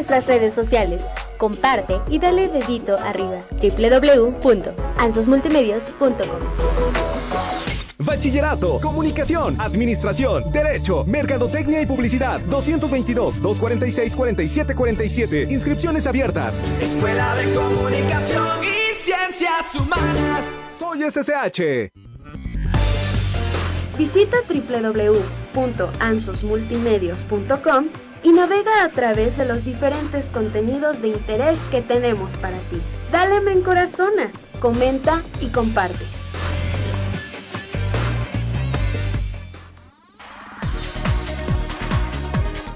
nuestras redes sociales. Comparte y dale dedito arriba. www.ansosmultimedios.com Bachillerato, Comunicación, Administración, Derecho, Mercadotecnia y Publicidad. 222-246-4747. Inscripciones abiertas. Escuela de Comunicación y Ciencias Humanas. Soy SSH. Visita www.ansosmultimedios.com y navega a través de los diferentes contenidos de interés que tenemos para ti. Dale me corazona, comenta y comparte.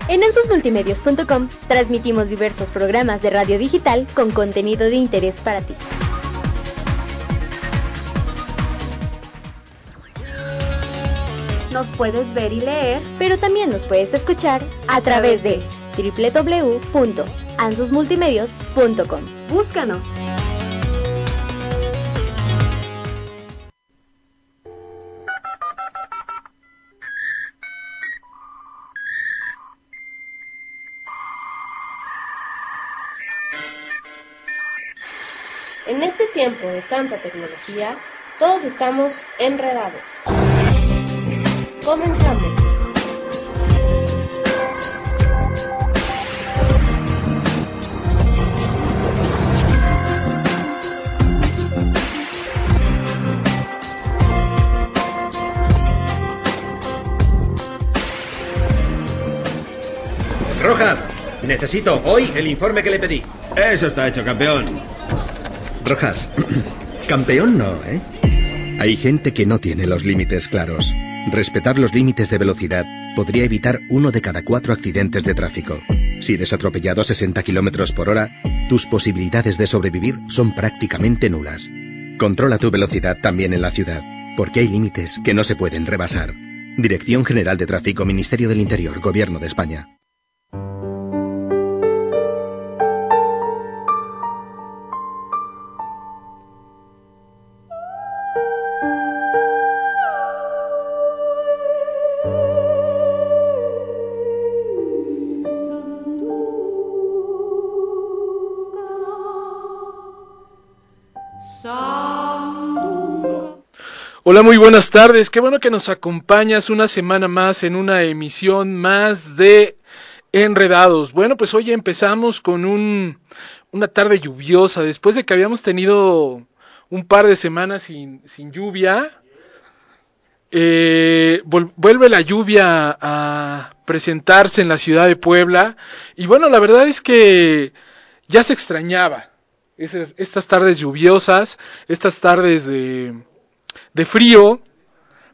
En ansosmultimedios.com transmitimos diversos programas de radio digital con contenido de interés para ti. Nos puedes ver y leer, pero también nos puedes escuchar a través de www.ansosmultimedios.com. Búscanos. En este tiempo de tanta tecnología, todos estamos enredados. Comenzamos. Rojas, necesito hoy el informe que le pedí. Eso está hecho, campeón. Rojas, campeón no, ¿eh? Hay gente que no tiene los límites claros. Respetar los límites de velocidad podría evitar uno de cada cuatro accidentes de tráfico. Si eres atropellado a 60 kilómetros por hora, tus posibilidades de sobrevivir son prácticamente nulas. Controla tu velocidad también en la ciudad, porque hay límites que no se pueden rebasar. Dirección General de Tráfico, Ministerio del Interior, Gobierno de España. Hola, muy buenas tardes. Qué bueno que nos acompañas una semana más en una emisión más de Enredados. Bueno, pues hoy empezamos con un, una tarde lluviosa. Después de que habíamos tenido un par de semanas sin, sin lluvia, eh, vuelve la lluvia a presentarse en la ciudad de Puebla. Y bueno, la verdad es que ya se extrañaba esas, estas tardes lluviosas, estas tardes de de frío.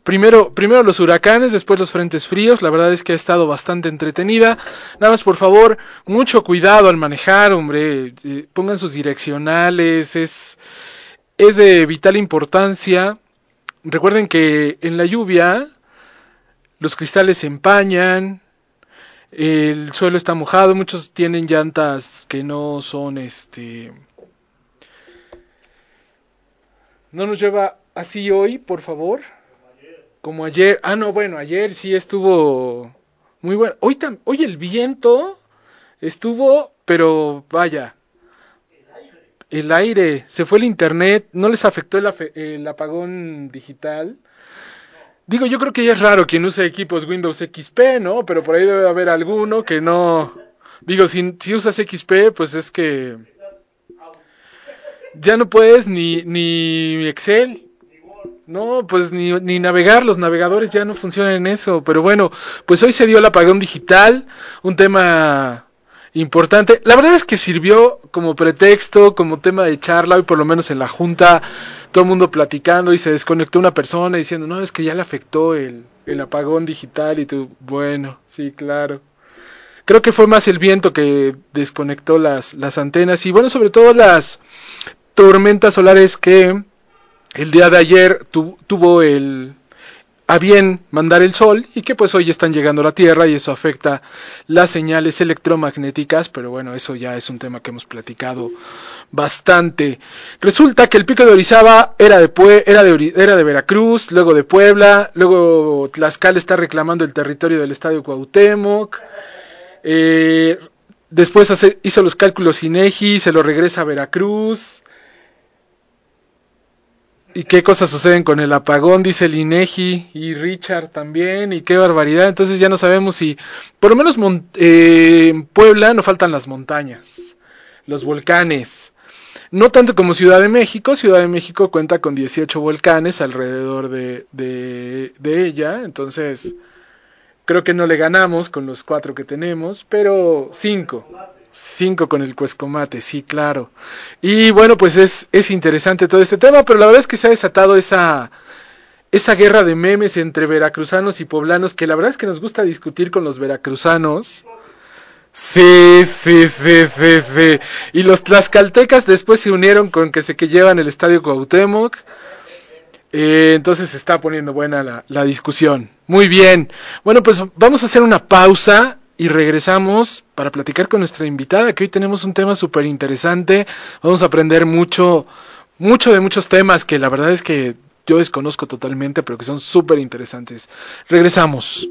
Primero, primero los huracanes, después los frentes fríos. La verdad es que ha estado bastante entretenida. Nada más, por favor, mucho cuidado al manejar, hombre. Eh, pongan sus direccionales. Es, es de vital importancia. Recuerden que en la lluvia los cristales se empañan, el suelo está mojado, muchos tienen llantas que no son este no nos lleva así hoy, por favor. Como ayer. Ah, no, bueno, ayer sí estuvo muy bueno. Hoy, hoy el viento estuvo, pero vaya. El aire, se fue el internet, no les afectó el, apagón digital. Digo, yo creo que ya es raro quien use equipos Windows XP, ¿no? Pero por ahí debe haber alguno que no. Digo, si, si usas XP, pues es que ya no puedes ni, ni Excel, no, pues ni, ni, navegar, los navegadores ya no funcionan en eso, pero bueno, pues hoy se dio el apagón digital, un tema importante. La verdad es que sirvió como pretexto, como tema de charla, hoy por lo menos en la junta, todo el mundo platicando y se desconectó una persona diciendo, no, es que ya le afectó el, el apagón digital y tú, bueno, sí, claro. Creo que fue más el viento que desconectó las, las antenas y bueno, sobre todo las tormentas solares que el día de ayer tuvo el a bien mandar el sol y que pues hoy están llegando a la Tierra y eso afecta las señales electromagnéticas, pero bueno, eso ya es un tema que hemos platicado bastante. Resulta que el pico de Orizaba era de, de, era de Veracruz, luego de Puebla, luego Tlaxcala está reclamando el territorio del Estadio Cuauhtémoc. Eh, después hace, hizo los cálculos INEGI, se lo regresa a Veracruz. ¿Y qué cosas suceden con el apagón? Dice el y Richard también, y qué barbaridad. Entonces ya no sabemos si, por lo menos eh, en Puebla no faltan las montañas, los volcanes. No tanto como Ciudad de México, Ciudad de México cuenta con 18 volcanes alrededor de, de, de ella, entonces creo que no le ganamos con los cuatro que tenemos, pero cinco. Cinco con el Cuescomate, sí, claro. Y bueno, pues es, es interesante todo este tema, pero la verdad es que se ha desatado esa, esa guerra de memes entre veracruzanos y poblanos, que la verdad es que nos gusta discutir con los veracruzanos. Sí, sí, sí, sí, sí. Y los tlaxcaltecas después se unieron con que se que llevan el estadio Cuauhtémoc. Eh, entonces se está poniendo buena la, la discusión. Muy bien. Bueno, pues vamos a hacer una pausa y regresamos para platicar con nuestra invitada, que hoy tenemos un tema súper interesante. Vamos a aprender mucho, mucho de muchos temas que la verdad es que yo desconozco totalmente, pero que son súper interesantes. Regresamos.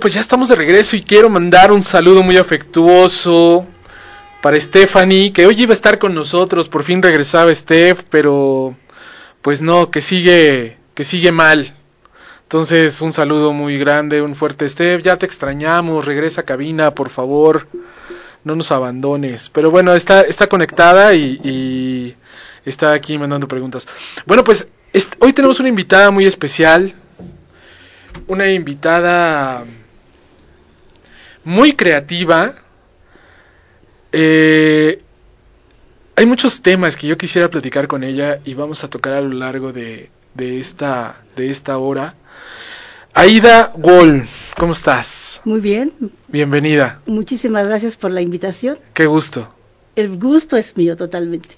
Pues ya estamos de regreso y quiero mandar un saludo muy afectuoso para Stephanie, que hoy iba a estar con nosotros, por fin regresaba Steph, pero pues no, que sigue, que sigue mal. Entonces, un saludo muy grande, un fuerte Steph, ya te extrañamos, regresa a cabina, por favor, no nos abandones. Pero bueno, está, está conectada y, está aquí mandando preguntas. Bueno, pues hoy tenemos una invitada muy especial, una invitada muy creativa. Eh, hay muchos temas que yo quisiera platicar con ella y vamos a tocar a lo largo de, de, esta, de esta hora. Aida Wall, ¿cómo estás? Muy bien. Bienvenida. Muchísimas gracias por la invitación. Qué gusto. El gusto es mío totalmente.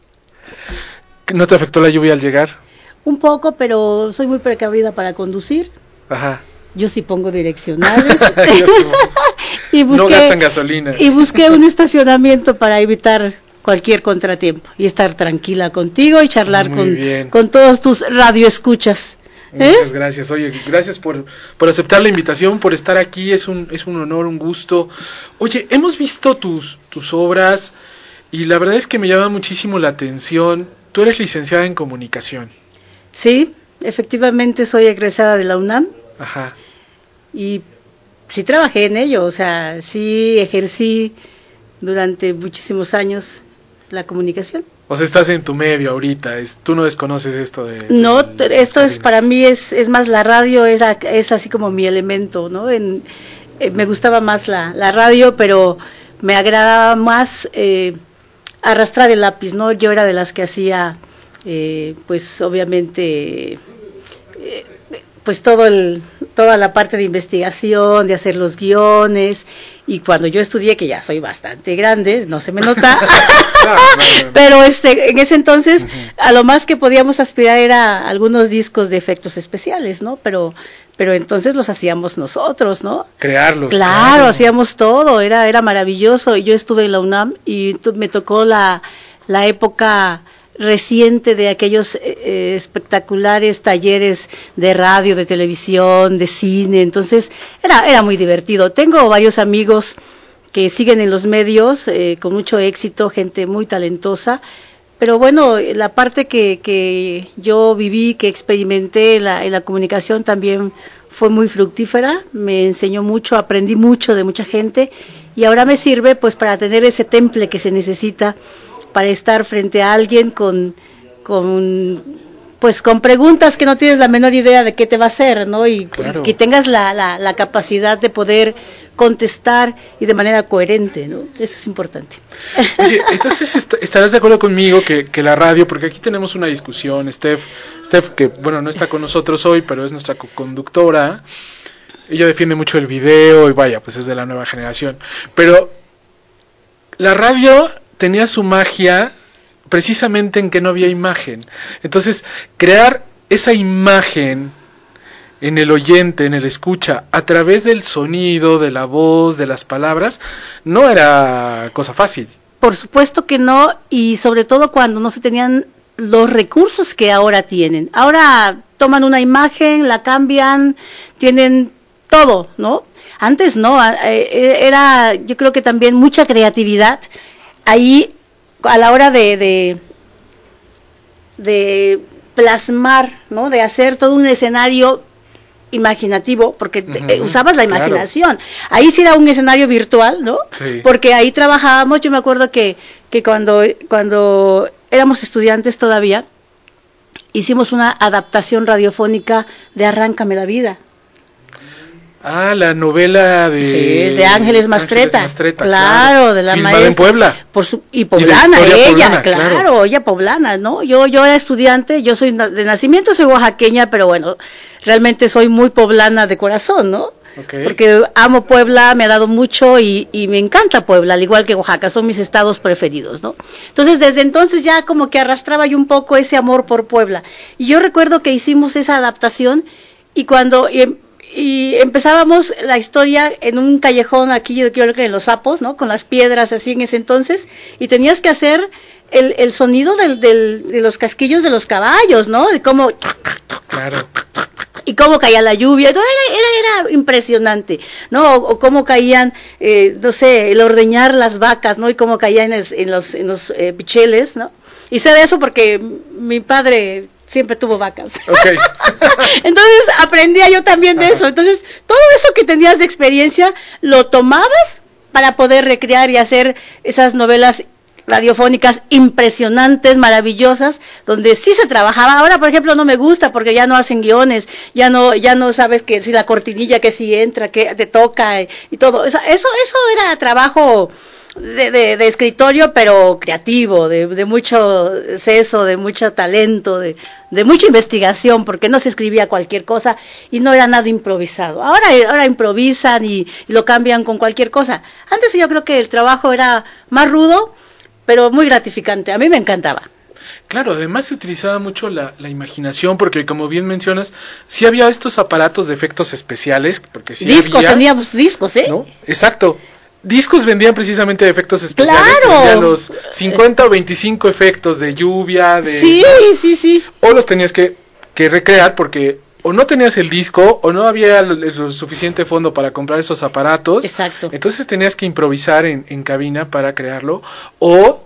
¿No te afectó la lluvia al llegar? Un poco, pero soy muy precavida para conducir. Ajá. Yo sí pongo direccionales. y busqué, no gastan gasolina. Y busqué un estacionamiento para evitar cualquier contratiempo y estar tranquila contigo y charlar con, con todos tus radioescuchas. ¿Eh? Muchas gracias. Oye, gracias por, por aceptar la invitación, por estar aquí. Es un, es un honor, un gusto. Oye, hemos visto tus, tus obras y la verdad es que me llama muchísimo la atención. Tú eres licenciada en comunicación. Sí, efectivamente soy egresada de la UNAM. Ajá. Y sí trabajé en ello, o sea, sí ejercí durante muchísimos años la comunicación. O sea, estás en tu medio ahorita, es, tú no desconoces esto de... No, esto es para mí es, es más la radio, era, es así como mi elemento, ¿no? En, eh, me gustaba más la, la, radio, pero me agradaba más eh, arrastrar el lápiz, ¿no? Yo era de las que hacía, eh, pues obviamente, eh, pues todo el, toda la parte de investigación, de hacer los guiones, y cuando yo estudié, que ya soy bastante grande, no se me nota, pero este, en ese entonces, a lo más que podíamos aspirar era algunos discos de efectos especiales, ¿no? Pero pero entonces los hacíamos nosotros, ¿no? Crearlos. Claro, hacíamos todo, era era maravilloso. Yo estuve en la UNAM y me tocó la, la época reciente de aquellos eh, espectaculares talleres de radio, de televisión, de cine, entonces era, era muy divertido. Tengo varios amigos que siguen en los medios eh, con mucho éxito, gente muy talentosa, pero bueno, la parte que, que yo viví, que experimenté en la, en la comunicación también fue muy fructífera, me enseñó mucho, aprendí mucho de mucha gente. Y ahora me sirve pues para tener ese temple que se necesita para estar frente a alguien con, con pues con preguntas que no tienes la menor idea de qué te va a hacer, ¿no? Y que tengas la, la, la, capacidad de poder contestar y de manera coherente, ¿no? Eso es importante. Oye, entonces estarás de acuerdo conmigo que, que, la radio, porque aquí tenemos una discusión, Steph, Steph, que bueno, no está con nosotros hoy, pero es nuestra conductora, ella defiende mucho el video y vaya, pues es de la nueva generación, pero la radio tenía su magia precisamente en que no había imagen. Entonces, crear esa imagen en el oyente, en el escucha, a través del sonido, de la voz, de las palabras, no era cosa fácil. Por supuesto que no, y sobre todo cuando no se tenían los recursos que ahora tienen. Ahora toman una imagen, la cambian, tienen todo, ¿no? Antes no, eh, era yo creo que también mucha creatividad. Ahí a la hora de, de, plasmar, ¿no? De hacer todo un escenario imaginativo, porque eh, usabas la imaginación. Ahí sí era un escenario virtual, ¿no? Porque ahí trabajábamos, yo me acuerdo que, que cuando, cuando éramos estudiantes todavía, hicimos una adaptación radiofónica de Arráncame la vida. Ah, la novela de... Sí, de Ángeles Mastreta. claro, de la maestra. en Puebla. Por su, y poblana, ella, claro, ella poblana, ¿no? Yo, yo era estudiante, yo soy de nacimiento, soy oaxaqueña, pero bueno, realmente soy muy poblana de corazón, ¿no? Porque amo Puebla, me ha dado mucho y, y, me encanta Puebla, al igual que Oaxaca, son mis estados preferidos, ¿no? Entonces, desde entonces ya como que arrastraba yo un poco ese amor por Puebla. Y yo recuerdo que hicimos esa adaptación y cuando y empezábamos la historia en un callejón aquí, yo creo que en Los Sapos, ¿no? Con las piedras así en ese entonces, y tenías que hacer el, el sonido del, del, de los casquillos de los caballos, ¿no? De cómo... Claro. Y cómo caía la lluvia, era, era, era impresionante, ¿no? O, cómo caían, eh, no sé, el ordeñar las vacas, ¿no? Y cómo caían en, los, en los eh, picheles, ¿no? Y sé de eso porque mi padre siempre tuvo vacas. Entonces aprendía yo también de eso. Entonces, todo eso que tenías de experiencia lo tomabas para poder recrear y hacer esas novelas radiofónicas impresionantes, maravillosas, donde sí se trabajaba. Ahora, por ejemplo, no me gusta porque ya no hacen guiones, ya no, ya no sabes que si la cortinilla que si entra, que te toca y, y todo. Eso, eso, eso era trabajo de, de, escritorio, pero creativo, de, de, mucho seso, de mucho talento, de, de, mucha investigación, porque no se escribía cualquier cosa y no era nada improvisado. Ahora, ahora improvisan y, lo cambian con cualquier cosa. Antes yo creo que el trabajo era más rudo, pero muy gratificante. A mí me encantaba. Claro, además se utilizaba mucho la, la, imaginación, porque como bien mencionas, sí había estos aparatos de efectos especiales, porque sí discos, teníamos discos, ¿eh? ¿no? Exacto discos vendían precisamente efectos especiales. Claro. los 50 o 25 efectos de lluvia, de... Sí, sí, sí. O los tenías que, que recrear porque o no tenías el disco o no había el, suficiente fondo para comprar esos aparatos. Exacto. Entonces tenías que improvisar en, en cabina para crearlo o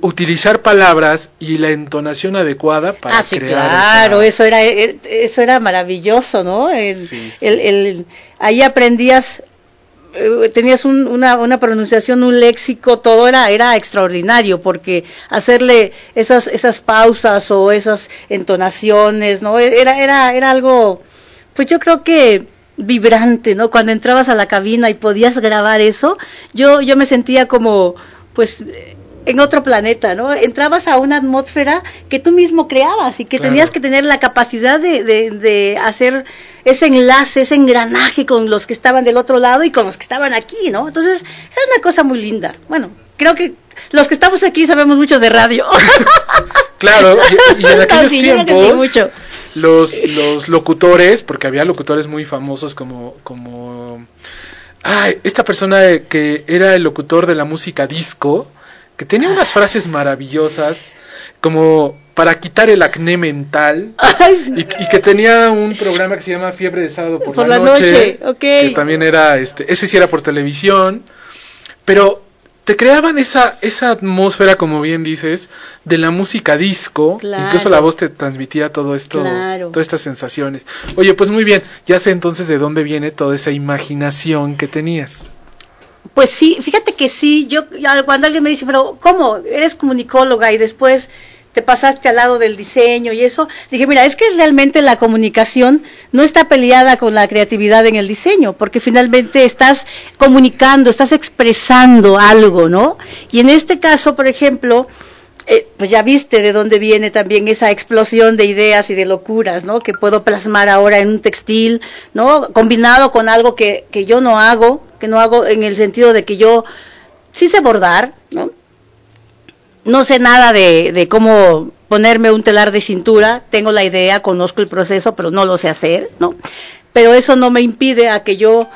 utilizar palabras y la entonación adecuada para ah, sí, claro, eso era eh, eso era maravilloso, ¿no? El, el, ahí aprendías eh, tenías una, una, pronunciación, un léxico, todo era, era extraordinario, porque hacerle esas, esas pausas o esas entonaciones, ¿no? Era, era, era algo, pues yo creo que vibrante, ¿no? Cuando entrabas a la cabina y podías grabar eso, yo, yo me sentía como, pues, en otro planeta, ¿no? Entrabas a una atmósfera que tú mismo creabas y que tenías que tener la capacidad de, de, hacer ese enlace, ese engranaje con los que estaban del otro lado y con los que estaban aquí, ¿no? Entonces, era una cosa muy linda. Bueno, creo que los que estamos aquí sabemos mucho de radio. claro, y, en aquellos tiempos los, los locutores, porque había locutores muy famosos como, como ay, esta persona que era el locutor de la música disco, que tenía unas frases maravillosas como para quitar el acné mental y, que tenía un programa que se llama Fiebre de sábado por, la, noche, que también era este ese sí era por televisión. Pero te creaban esa esa atmósfera como bien dices de la música disco. Incluso la voz te transmitía todo esto todas estas sensaciones. Oye pues muy bien ya sé entonces de dónde viene toda esa imaginación que tenías. Pues sí, fíjate que sí, yo cuando alguien me dice, pero ¿cómo? Eres comunicóloga y después te pasaste al lado del diseño y eso, dije, mira, es que realmente la comunicación no está peleada con la creatividad en el diseño, porque finalmente estás comunicando, estás expresando algo, ¿no? Y en este caso, por ejemplo, eh, pues ya viste de dónde viene también esa explosión de ideas y de locuras, ¿no? Que puedo plasmar ahora en un textil, ¿no? Combinado con algo que, que yo no hago, que no hago en el sentido de que yo sí sé bordar, ¿no? No sé nada de, de cómo ponerme un telar de cintura, tengo la idea, conozco el proceso, pero no lo sé hacer, ¿no? Pero eso no me impide a que yo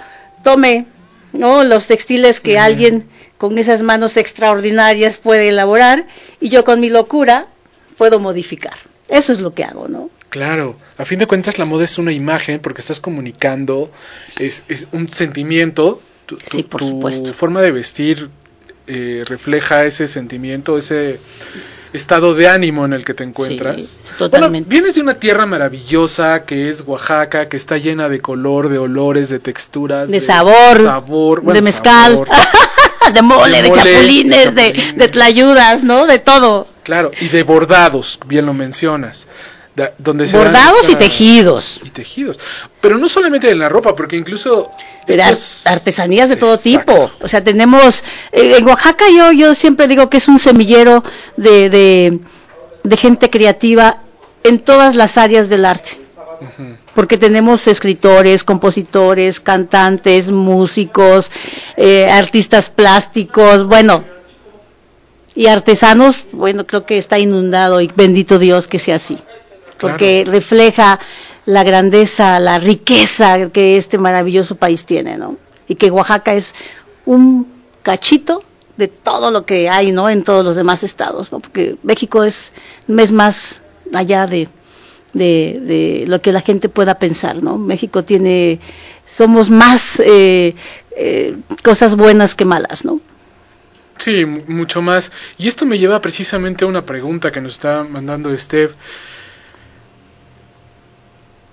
tome, ¿no? Los textiles que alguien con esas manos extraordinarias puede elaborar y yo con mi locura puedo modificar. Eso es lo que hago, ¿no? Claro, a fin de cuentas la moda es una imagen porque estás comunicando, es, es un sentimiento, tu, sí, por tu forma de vestir eh, refleja ese sentimiento, ese estado de ánimo en el que te encuentras. Sí, totalmente. vienes de una tierra maravillosa que es Oaxaca, que está llena de color, de olores, de texturas, de, sabor, de mezcal. de mole, de, chapulines, de, tlayudas, ¿no? De todo. Claro, y de bordados, bien lo mencionas. Donde bordados y tejidos. Y tejidos. Pero no solamente en la ropa, porque incluso... De artesanías de todo tipo. O sea, tenemos... Eh, en Oaxaca yo, yo siempre digo que es un semillero de, de, de gente creativa en todas las áreas del arte porque tenemos escritores, compositores, cantantes, músicos, eh, artistas plásticos, bueno, y artesanos, bueno, creo que está inundado y bendito Dios que sea así, porque refleja la grandeza, la riqueza que este maravilloso país tiene, ¿no? Y que Oaxaca es un cachito de todo lo que hay, ¿no? En todos los demás estados, ¿no? Porque México es, es más allá de de, de, lo que la gente pueda pensar, ¿no? México tiene, somos más eh, eh, cosas buenas que malas, ¿no? Sí, mucho más. Y esto me lleva precisamente a una pregunta que nos está mandando Steph.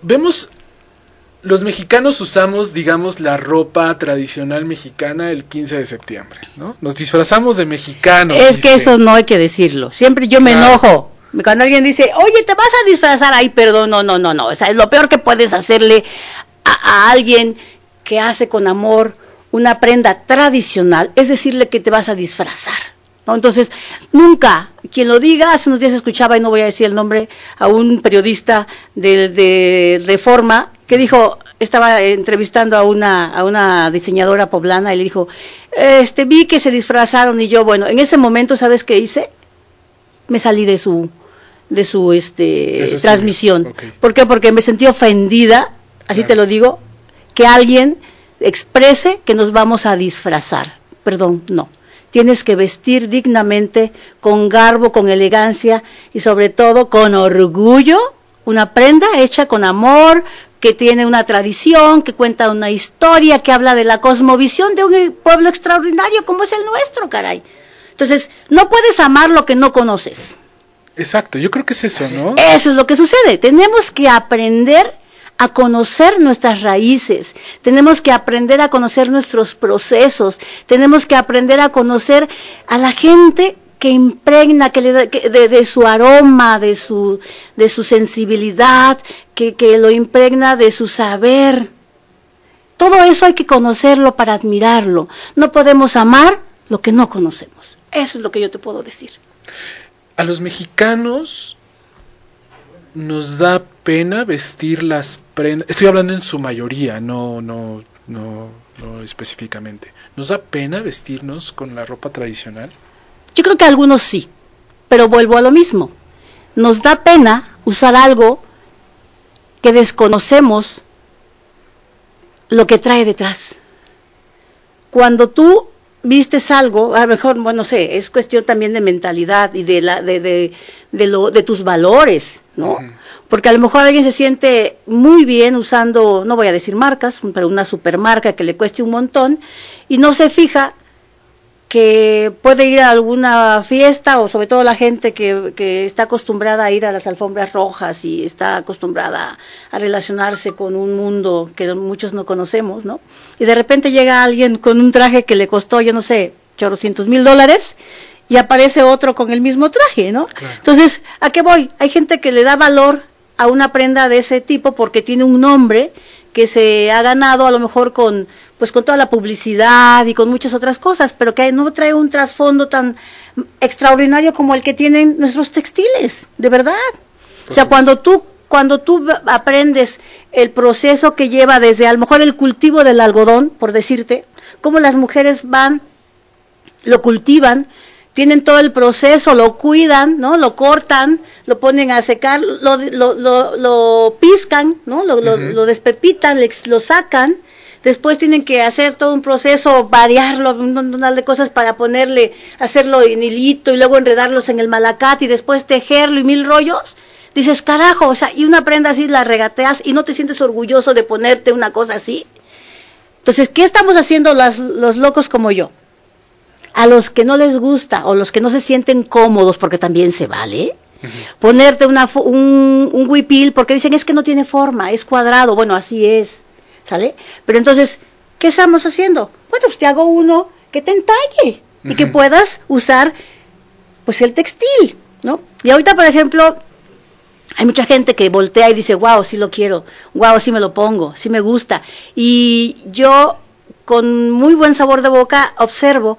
Vemos, los mexicanos usamos, digamos, la ropa tradicional mexicana el 15 de septiembre, ¿no? Nos disfrazamos de mexicanos. Es que eso no hay que decirlo. Siempre yo me enojo cuando alguien dice, oye, te vas a disfrazar, ay, perdón, no, no, no, no. O sea, es lo peor que puedes hacerle a, alguien que hace con amor una prenda tradicional, es decirle que te vas a disfrazar. ¿No? Entonces, nunca, quien lo diga, hace unos días escuchaba, y no voy a decir el nombre, a un periodista de, de Reforma que dijo, estaba entrevistando a una, a una diseñadora poblana y le dijo, este, vi que se disfrazaron y yo, bueno, en ese momento, ¿sabes qué hice? Me salí de su, de su este, transmisión. ¿Por qué? Porque me sentí ofendida, así te lo digo, que alguien exprese que nos vamos a disfrazar. Perdón, no. Tienes que vestir dignamente, con garbo, con elegancia y sobre todo con orgullo, una prenda hecha con amor, que tiene una tradición, que cuenta una historia, que habla de la cosmovisión de un pueblo extraordinario como es el nuestro, caray. Entonces, no puedes amar lo que no conoces. Exacto, yo creo que es eso, ¿no? Eso es lo que sucede. Tenemos que aprender a conocer nuestras raíces, tenemos que aprender a conocer nuestros procesos, tenemos que aprender a conocer a la gente que impregna que le de, su aroma, de su, de su sensibilidad, que, que lo impregna de su saber. Todo eso hay que conocerlo para admirarlo. No podemos amar lo que no conocemos. Eso es lo que yo te puedo decir. A los mexicanos nos da pena vestir las prendas. Estoy hablando en su mayoría, no, no, no, no específicamente. ¿Nos da pena vestirnos con la ropa tradicional? Yo creo que algunos sí, pero vuelvo a lo mismo. Nos da pena usar algo que desconocemos lo que trae detrás. Cuando tú vistes algo, a lo mejor, bueno, no sé, es cuestión también de mentalidad y de, la, de, de, de, lo, de tus valores, ¿no? Porque a lo mejor alguien se siente muy bien usando, no voy a decir marcas, pero una supermarca que le cueste un montón y no se fija que puede ir a alguna fiesta o sobre todo la gente que, que, está acostumbrada a ir a las alfombras rojas y está acostumbrada a relacionarse con un mundo que muchos no conocemos, ¿no? Y de repente llega alguien con un traje que le costó, yo no sé, chorrocientos mil dólares y aparece otro con el mismo traje, ¿no? Entonces, ¿a qué voy? Hay gente que le da valor a una prenda de ese tipo porque tiene un nombre que se ha ganado a lo mejor con pues con toda la publicidad y con muchas otras cosas, pero que no trae un trasfondo tan extraordinario como el que tienen nuestros textiles, de verdad. o sea, cuando tú cuando tú aprendes el proceso que lleva desde a lo mejor el cultivo del algodón, por decirte, cómo las mujeres van, lo cultivan, tienen todo el proceso, lo cuidan, ¿no? Lo cortan, lo ponen a secar, lo, lo, lo, lo piscan, ¿no? Lo, lo despepitan, lo sacan, después tienen que hacer todo un proceso, variarlo, un montón de cosas para ponerle, hacerlo en hilito y luego enredarlos en el malacate y después tejerlo y mil rollos. Dices, carajo, o sea, y una prenda así la regateas y no te sientes orgulloso de ponerte una cosa así. Entonces, ¿qué estamos haciendo los locos como yo? A los que no les gusta o los que no se sienten cómodos, porque también se vale, ponerte una, un, un huipil porque dicen es que no tiene forma, es cuadrado, bueno, así es. ¿sale? Pero entonces, ¿qué estamos haciendo? Bueno, pues te hago uno que te entalle y que puedas usar, pues, el textil, ¿no? Y ahorita, por ejemplo, hay mucha gente que voltea y dice, wow, sí lo quiero, wow, sí me lo pongo, sí me gusta. Y yo, con muy buen sabor de boca, observo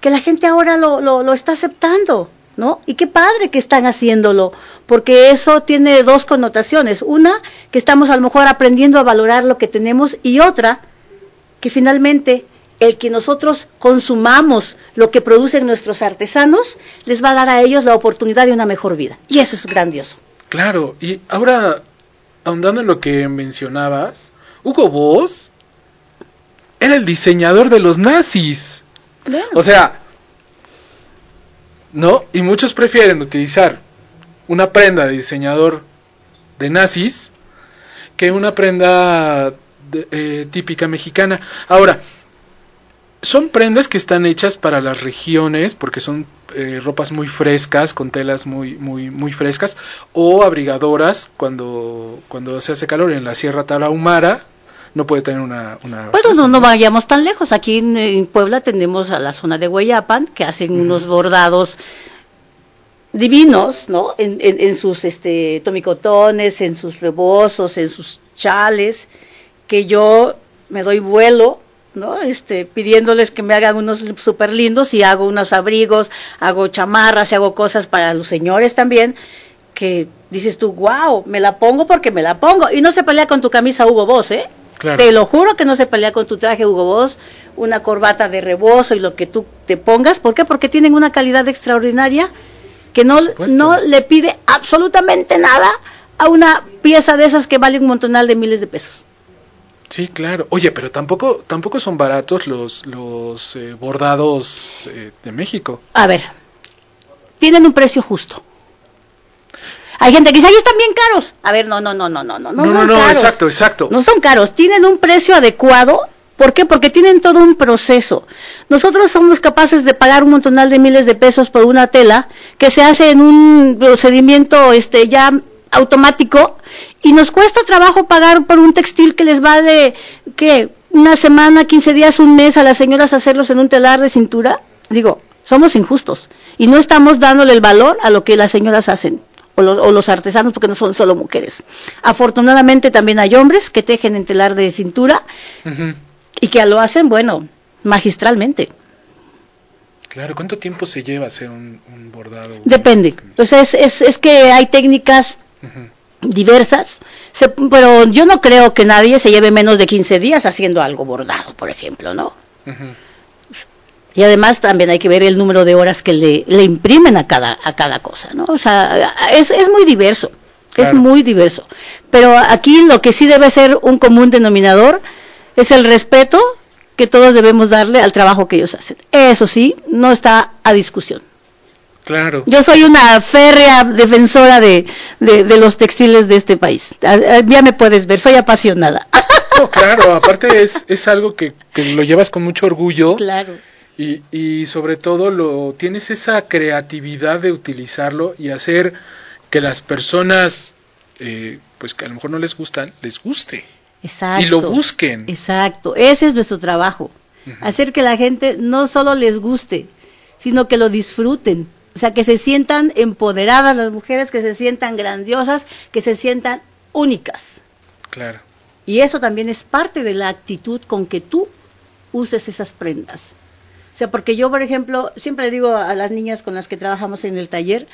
que la gente ahora lo, lo, está aceptando, ¿no? Y qué padre que están haciéndolo, porque eso tiene dos connotaciones. Una, que estamos a lo mejor aprendiendo a valorar lo que tenemos y otra, que finalmente el que nosotros consumamos lo que producen nuestros artesanos les va a dar a ellos la oportunidad de una mejor vida. Y eso es grandioso. Claro, y ahora, ahondando en lo que mencionabas, Hugo Boss era el diseñador de los nazis. O sea, ¿no? Y muchos prefieren utilizar una prenda de diseñador de nazis que una prenda eh, típica mexicana. Ahora, son prendas que están hechas para las regiones porque son eh, ropas muy frescas con telas muy muy muy frescas o abrigadoras cuando cuando se hace calor en la Sierra Tarahumara no puede tener una, una bueno no, vayamos tan lejos aquí en, Puebla tenemos a la zona de Hueyapan que hacen unos bordados divinos, ¿no? En, en, sus este, tomicotones, en sus rebozos, en sus chales, que yo me doy vuelo, ¿no? Este, pidiéndoles que me hagan unos súper lindos y hago unos abrigos, hago chamarras y hago cosas para los señores también, que dices tú, wow, me la pongo porque me la pongo. Y no se pelea con tu camisa Hugo Boss, ¿eh? Te lo juro que no se pelea con tu traje Hugo Boss, una corbata de rebozo y lo que tú te pongas. ¿Por qué? Porque tienen una calidad extraordinaria que no, no le pide absolutamente nada a una pieza de esas que vale un montonal de miles de pesos. Sí, claro. Oye, pero tampoco tampoco son baratos los los eh, bordados eh, de México. A ver, tienen un precio justo. Hay gente que dice, ay, están bien caros. A ver, no, no, no, no, no, no. No, no, son no, caros. exacto, exacto. No son caros, tienen un precio adecuado. ¿Por qué? Porque tienen todo un proceso. Nosotros somos capaces de pagar un montonal de miles de pesos por una tela que se hace en un procedimiento este, ya automático y nos cuesta trabajo pagar por un textil que les vale, ¿qué? Una semana, 15 días, un mes a las señoras hacerlos en un telar de cintura. Digo, somos injustos y no estamos dándole el valor a lo que las señoras hacen. O, los artesanos, porque no son solo mujeres. Afortunadamente también hay hombres que tejen en telar de cintura y que lo hacen, bueno, magistralmente. Claro, ¿cuánto tiempo se lleva hacer un, bordado? Depende. Entonces es, es, que hay técnicas diversas, pero yo no creo que nadie se lleve menos de 15 días haciendo algo bordado, por ejemplo, ¿no? Y además también hay que ver el número de horas que le, le imprimen a cada, a cada cosa, ¿no? O sea, es, es muy diverso, es muy diverso. Pero aquí lo que sí debe ser un común denominador es el respeto que todos debemos darle al trabajo que ellos hacen. Eso sí, no está a discusión. Claro. Yo soy una férrea defensora de, de, los textiles de este país. Ya me puedes ver, soy apasionada. claro, aparte es, es algo que, que lo llevas con mucho orgullo. Claro y, y sobre todo lo tienes esa creatividad de utilizarlo y hacer que las personas eh, pues que a lo mejor no les gustan les guste. Exacto, y lo busquen. Exacto. Ese es nuestro trabajo. Hacer que la gente no solo les guste sino que lo disfruten. O sea que se sientan empoderadas las mujeres que se sientan grandiosas que se sientan únicas. Claro. Y eso también es parte de la actitud con que tú uses esas prendas sea, porque yo, por ejemplo, siempre digo a las niñas con las que trabajamos en el taller,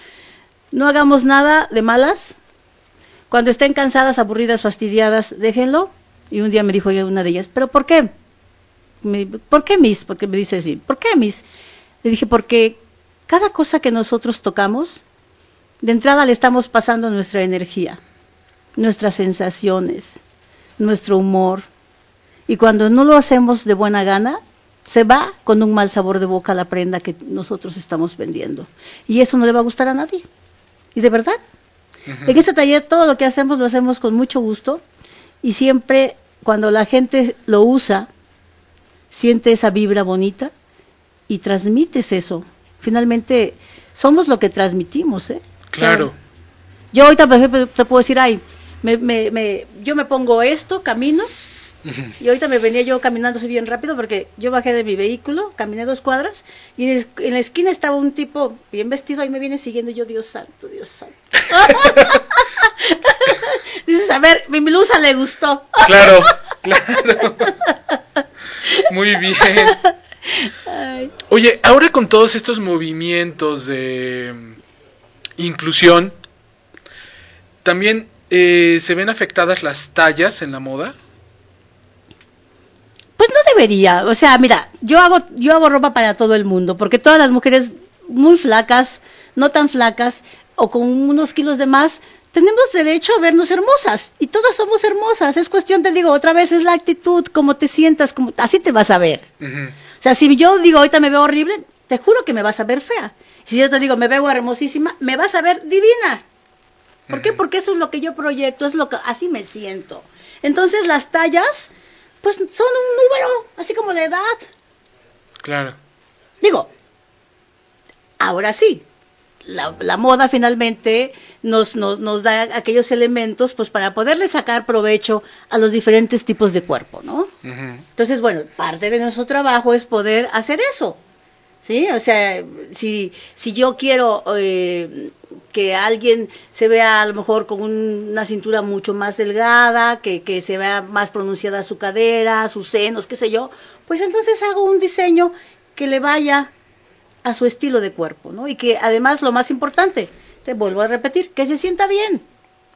no hagamos nada de malas. Cuando estén cansadas, aburridas, fastidiadas, déjenlo. Y un día me dijo una de ellas, ¿pero por qué? ¿Por qué, Miss? Porque me dice así, ¿por qué, Miss? Le dije, porque cada cosa que nosotros tocamos, de entrada le estamos pasando nuestra energía, nuestras sensaciones, nuestro humor. Y cuando no lo hacemos de buena gana, se va con un mal sabor de boca la prenda que nosotros estamos vendiendo. Y eso no le va a gustar a nadie. Y de verdad. En este taller todo lo que hacemos lo hacemos con mucho gusto y siempre cuando la gente lo usa, siente esa vibra bonita y transmites eso. Finalmente, somos lo que transmitimos, ¿eh? Claro. yo ahorita, por ejemplo, te puedo decir, ay, me, me, me, yo me pongo esto, camino, y ahorita me venía yo caminando así bien rápido porque yo bajé de mi vehículo, caminé dos cuadras y en la esquina estaba un tipo bien vestido, ahí me viene siguiendo yo, Dios santo, Dios santo. Dices, a ver, mi blusa le gustó. claro, claro. Muy bien. Oye, ahora con todos estos movimientos de inclusión, ¿también eh, se ven afectadas las tallas en la moda? Pues no debería, o sea, mira, yo hago yo hago ropa para todo el mundo, porque todas las mujeres muy flacas, no tan flacas o con unos kilos de más, tenemos derecho a vernos hermosas y todas somos hermosas. Es cuestión, te digo, otra vez es la actitud, cómo te sientas, como así te vas a ver. O sea, si yo digo ahorita me veo horrible, te juro que me vas a ver fea. Si yo te digo me veo hermosísima, me vas a ver divina. ¿Por qué? Porque eso es lo que yo proyecto, es lo que así me siento. Entonces las tallas pues son un número, así como de edad. Claro. Digo, ahora sí, la, moda finalmente nos, nos, nos, da aquellos elementos pues para poderle sacar provecho a los diferentes tipos de cuerpo, ¿no? Entonces, bueno, parte de nuestro trabajo es poder hacer eso. ¿Sí? O sea, si, si yo quiero eh, que alguien se vea a lo mejor con una cintura mucho más delgada, que, que se vea más pronunciada su cadera, sus senos, qué sé yo, pues entonces hago un diseño que le vaya a su estilo de cuerpo, ¿no? Y que además lo más importante, te vuelvo a repetir, que se sienta bien.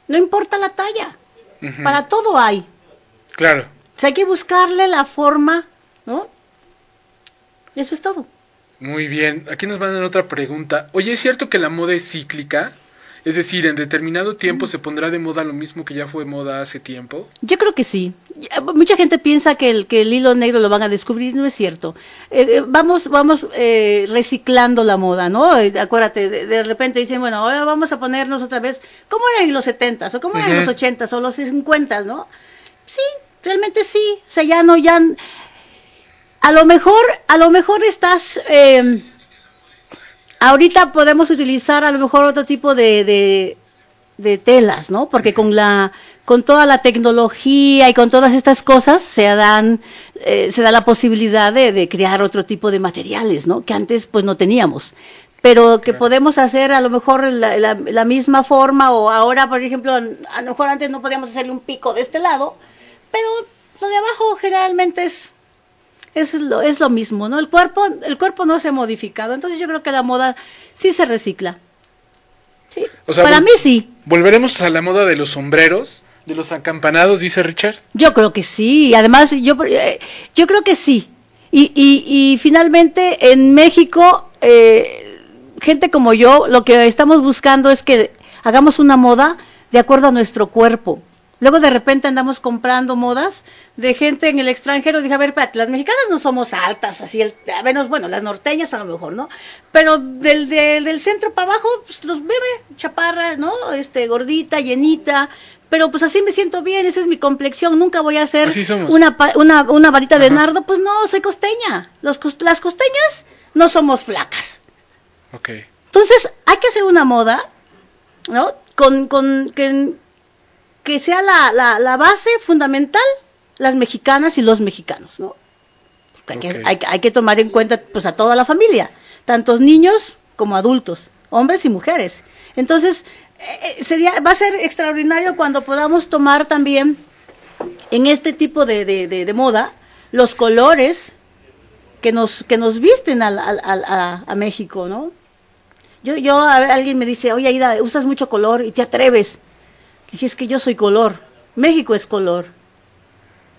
No importa la talla. Para todo hay. Claro. O sea, hay que buscarle la forma, ¿no? Eso es todo. Muy bien, aquí nos mandan otra pregunta. Oye, ¿es cierto que la moda es cíclica? Es decir, en determinado tiempo se pondrá de moda lo mismo que ya fue moda hace tiempo. Yo creo que sí. Mucha gente piensa que el, que el hilo negro lo van a descubrir, no es cierto. Eh, eh, vamos vamos eh, reciclando la moda, ¿no? acuérdate, de, repente dicen, bueno, ahora vamos a ponernos otra vez, ¿cómo era en los 70 o cómo era en los 80 o los 50 ¿no? Sí, realmente sí. O sea, ya no, ya a lo mejor, a lo mejor estás, eh, ahorita podemos utilizar a lo mejor otro tipo de, de telas, ¿no? Porque con la con toda la tecnología y con todas estas cosas se dan eh, se da la posibilidad de, crear otro tipo de materiales, ¿no? Que antes pues no teníamos, pero que podemos hacer a lo mejor la, la, misma forma o ahora, por ejemplo, a lo mejor antes no podíamos hacerle un pico de este lado, pero lo de abajo generalmente es es lo, es lo mismo, ¿no? El cuerpo el cuerpo no se ha modificado, entonces yo creo que la moda sí se recicla. Sí. Para mí sí. ¿Volveremos a la moda de los sombreros? ¿De los acampanados, dice Richard? Yo creo que sí. Además, yo, eh, yo creo que sí. Y, y, finalmente, en México, eh, gente como yo, lo que estamos buscando es que hagamos una moda de acuerdo a nuestro cuerpo. Luego de repente andamos comprando modas de gente en el extranjero. Dije, a ver, las mexicanas no somos altas, así, el, a menos, bueno, las norteñas a lo mejor, ¿no? Pero del, del, centro para abajo, pues los bebe, chaparra, ¿no? Este, gordita, llenita. Pero pues así me siento bien, esa es mi complexión. Nunca voy a hacer una, una, una, varita de nardo. Pues no, soy costeña. Los, las costeñas no somos flacas. Ok. Entonces, hay que hacer una moda, ¿no? Con, con, que, que sea la, la, la, base fundamental las mexicanas y los mexicanos, ¿no? hay, que, hay, que tomar en cuenta pues a toda la familia, tantos niños como adultos, hombres y mujeres. Entonces, eh, eh, sería, va a ser extraordinario cuando podamos tomar también en este tipo de, de, de, moda los colores que nos, que nos visten a, a, a, México, ¿no? Yo, yo, alguien me dice, oye, Aida, usas mucho color y te atreves. Dije, es que yo soy color. México es color.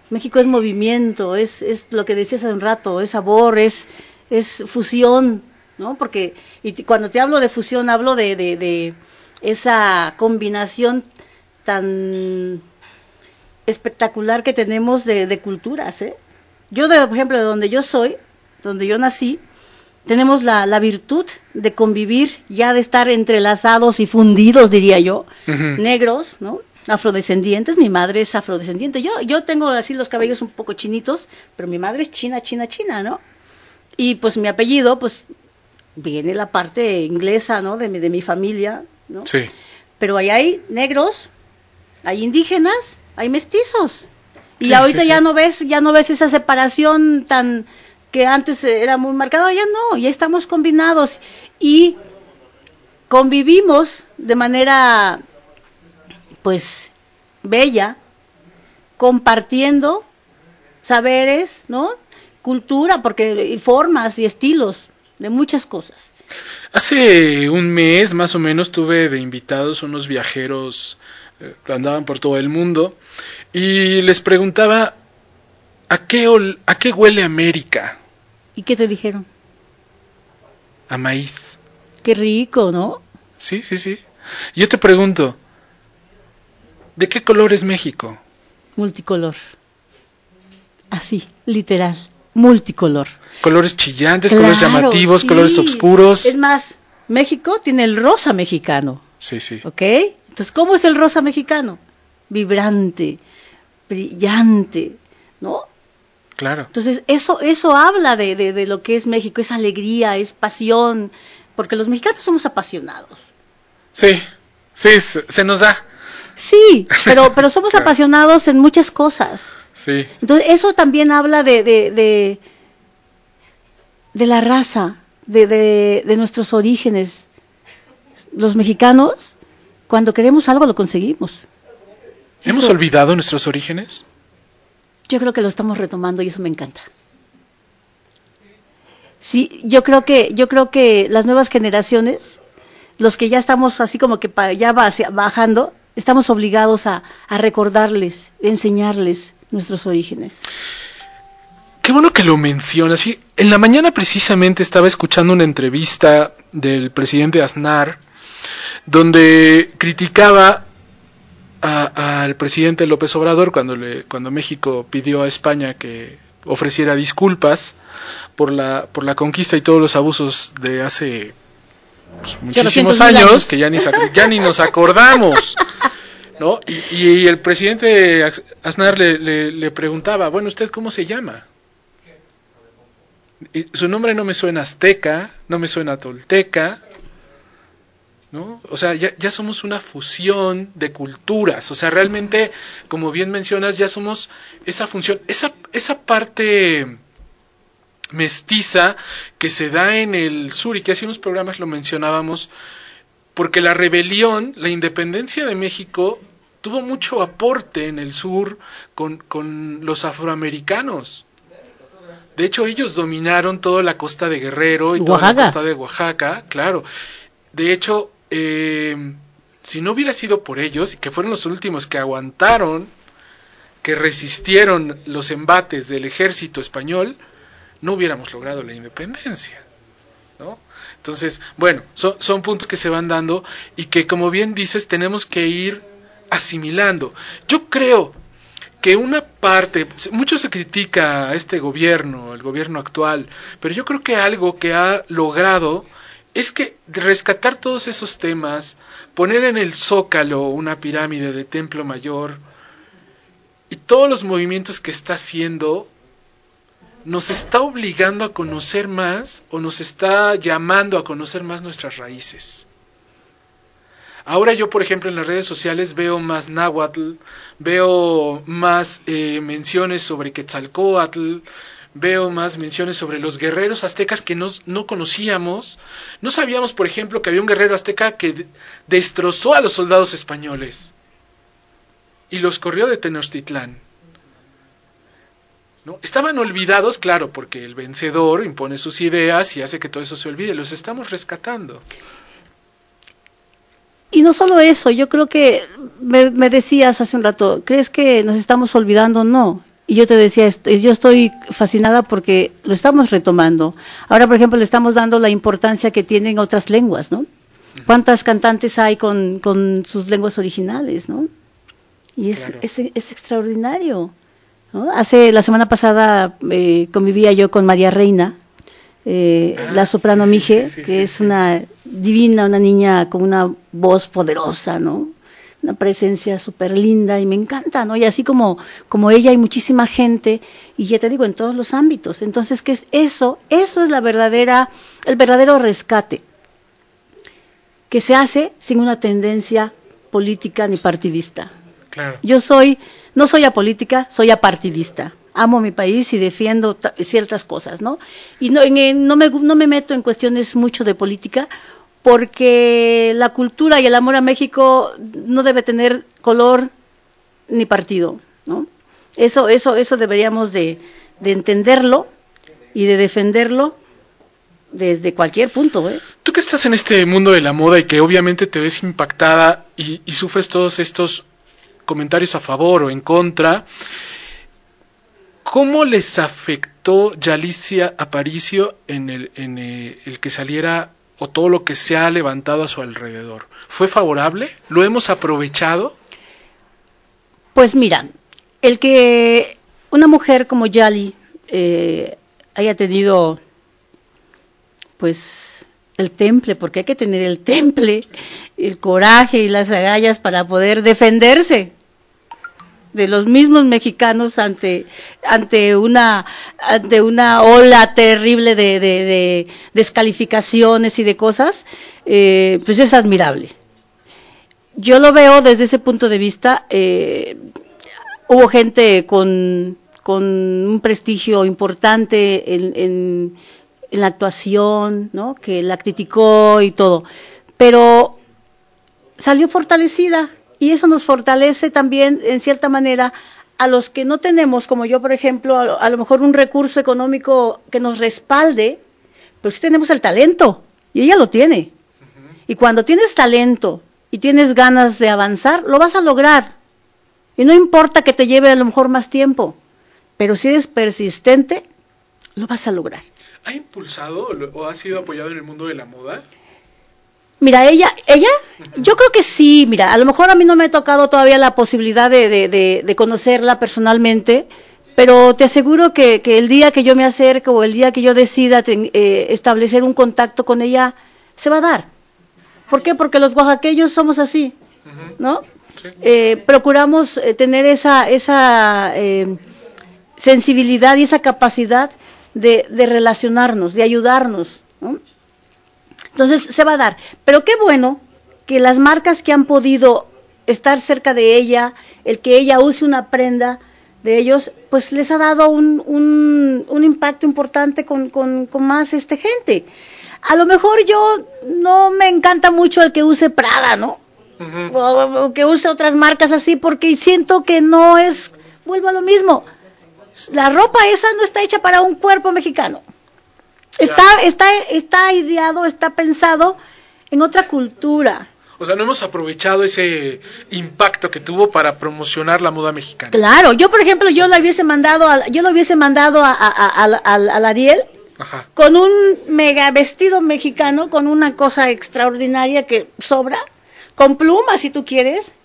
México es movimiento, es, es lo que decías hace un rato, es sabor, es, es fusión, ¿no? Porque y cuando te hablo de fusión, hablo de, de, esa combinación tan espectacular que tenemos de, de culturas, ¿eh? Yo, de, por ejemplo, de donde yo soy, donde yo nací, tenemos la, la, virtud de convivir, ya de estar entrelazados y fundidos, diría yo, negros, ¿no? Afrodescendientes, mi madre es afrodescendiente. Yo, yo tengo así los cabellos un poco chinitos, pero mi madre es china, china, china, ¿no? Y pues mi apellido, pues viene la parte inglesa, ¿no? De mi, de mi familia, ¿no? Sí. Pero ahí hay negros, hay indígenas, hay mestizos. Y ahorita ya no ves, ya no ves esa separación tan que antes era muy marcado, ya no, ya estamos combinados y convivimos de manera pues bella, compartiendo saberes, ¿no? Cultura, porque y formas y estilos de muchas cosas. Hace un mes más o menos tuve de invitados unos viajeros eh, que andaban por todo el mundo y les preguntaba ¿A qué, ¿A qué huele América? ¿Y qué te dijeron? A maíz. Qué rico, ¿no? Sí, sí, sí. Yo te pregunto, ¿de qué color es México? Multicolor. Así, literal, multicolor. Colores chillantes, colores llamativos, colores oscuros. Es más, México tiene el rosa mexicano. Sí, sí. ¿Ok? Entonces, ¿cómo es el rosa mexicano? Vibrante, brillante, ¿no? Claro. Entonces, eso, eso habla de, de, lo que es México, es alegría, es pasión, porque los mexicanos somos apasionados. Sí, sí, se, nos da. Sí, pero, pero somos apasionados en muchas cosas. Sí. Entonces, eso también habla de, de, de, de la raza, de, de, de nuestros orígenes. Los mexicanos, cuando queremos algo, lo conseguimos. ¿Hemos olvidado nuestros orígenes? Yo creo que lo estamos retomando y eso me encanta. Sí, yo creo que yo creo que las nuevas generaciones, los que ya estamos así como que ya bajando, estamos obligados a, a recordarles, enseñarles nuestros orígenes. Qué bueno que lo mencionas. En la mañana precisamente estaba escuchando una entrevista del presidente Aznar donde criticaba al presidente López Obrador cuando, le, cuando México pidió a España que ofreciera disculpas por la, por la conquista y todos los abusos de hace pues, muchísimos años, que ya ni, ya ni nos acordamos. ¿no? Y, el presidente Aznar le, le, preguntaba, bueno, ¿usted cómo se llama? su nombre no me suena azteca, no me suena tolteca, ¿no? O sea, ya, ya, somos una fusión de culturas, o sea, realmente, como bien mencionas, ya somos esa función, esa, esa parte mestiza que se da en el sur y que hace unos programas lo mencionábamos, porque la rebelión, la independencia de México tuvo mucho aporte en el sur con, con los afroamericanos. De hecho, ellos dominaron toda la costa de Guerrero y toda la costa de Oaxaca, claro. De hecho, eh, si no hubiera sido por ellos, que fueron los últimos que aguantaron, que resistieron los embates del ejército español, no hubiéramos logrado la independencia. ¿no? Entonces, bueno, son puntos que se van dando y que, como bien dices, tenemos que ir asimilando. Yo creo que una parte, mucho se critica a este gobierno, el gobierno actual, pero yo creo que algo que ha logrado es que rescatar todos esos temas, poner en el zócalo una pirámide de templo mayor y todos los movimientos que está haciendo nos está obligando a conocer más o nos está llamando a conocer más nuestras raíces. Ahora yo, por ejemplo, en las redes sociales veo más náhuatl, veo más eh, menciones sobre Quetzalcoatl, veo más menciones sobre los guerreros aztecas que no, no, conocíamos. No sabíamos, por ejemplo, que había un guerrero azteca que destrozó a los soldados españoles y los corrió de Tenochtitlán. Estaban olvidados, claro, porque el vencedor impone sus ideas y hace que todo eso se olvide. Los estamos rescatando. Y no solo eso, yo creo que me, decías hace un rato, ¿crees que nos estamos olvidando? No. Y yo te decía, yo estoy fascinada porque lo estamos retomando. Ahora, por ejemplo, le estamos dando la importancia que tienen otras lenguas, ¿no? ¿Cuántas cantantes hay con, sus lenguas originales, ¿no? Y es, es, es extraordinario. Hace la semana pasada eh, convivía yo con María Reina, eh, ah, la soprano Mije, que es una divina, una niña con una voz poderosa, ¿no? Una presencia súper linda y me encanta, ¿no? Y así como, como ella hay muchísima gente, y ya te digo, en todos los ámbitos. Entonces, ¿qué es eso? Eso es la verdadera, el verdadero rescate, que se hace sin una tendencia política ni partidista. Yo soy no soy apolítica, soy apartidista. Amo mi país y defiendo ciertas cosas, ¿no? Y no, no, me, no me meto en cuestiones mucho de política porque la cultura y el amor a México no debe tener color ni partido, ¿no? Eso, eso, eso deberíamos de, entenderlo y de defenderlo desde cualquier punto. ¿eh? Tú que estás en este mundo de la moda y que obviamente te ves impactada y, y sufres todos estos comentarios a favor o en contra. ¿Cómo les afectó Yalicia Aparicio en, el, en eh, el, que saliera o todo lo que se ha levantado a su alrededor? ¿Fue favorable? ¿Lo hemos aprovechado? Pues mira, el que una mujer como Yali eh, haya tenido pues el temple, porque hay que tener el temple, el coraje y las agallas para poder defenderse de los mismos mexicanos ante ante una ante una ola terrible de, descalificaciones y de cosas eh, pues es admirable yo lo veo desde ese punto de vista eh, hubo gente con, con un prestigio importante en, en, en la actuación ¿no? que la criticó y todo pero salió fortalecida y eso nos fortalece también, en cierta manera, a los que no tenemos, como yo, por ejemplo, a, lo mejor un recurso económico que nos respalde, pero sí tenemos el talento, y ella lo tiene. Y cuando tienes talento y tienes ganas de avanzar, lo vas a lograr. Y no importa que te lleve a lo mejor más tiempo, pero si eres persistente, lo vas a lograr. ¿Ha impulsado o ha sido apoyado en el mundo de la moda? Mira, ella, ella, yo creo que sí, mira, a lo mejor a mí no me ha tocado todavía la posibilidad de, de, de, conocerla personalmente, pero te aseguro que, que, el día que yo me acerque o el día que yo decida eh, establecer un contacto con ella, se va a dar. ¿Por qué? Porque los oaxaqueños somos así, ¿no? Eh, procuramos eh, tener esa, esa sensibilidad y esa capacidad de, de relacionarnos, de ayudarnos, ¿no? Entonces se va a dar. Pero qué bueno que las marcas que han podido estar cerca de ella, el que ella use una prenda de ellos, pues les ha dado un, un, impacto importante con, con, más este gente. A lo mejor yo no me encanta mucho el que use Prada, ¿no? o, que use otras marcas así, porque siento que no es, vuelvo a lo mismo, la ropa esa no está hecha para un cuerpo mexicano. Está, está, está ideado, está pensado en otra cultura. O sea, no hemos aprovechado ese impacto que tuvo para promocionar la moda mexicana. Claro, yo por ejemplo, yo la hubiese mandado, a, yo lo hubiese mandado a, a, a, Ariel con un mega vestido mexicano, con una cosa extraordinaria que sobra, con plumas si tú quieres,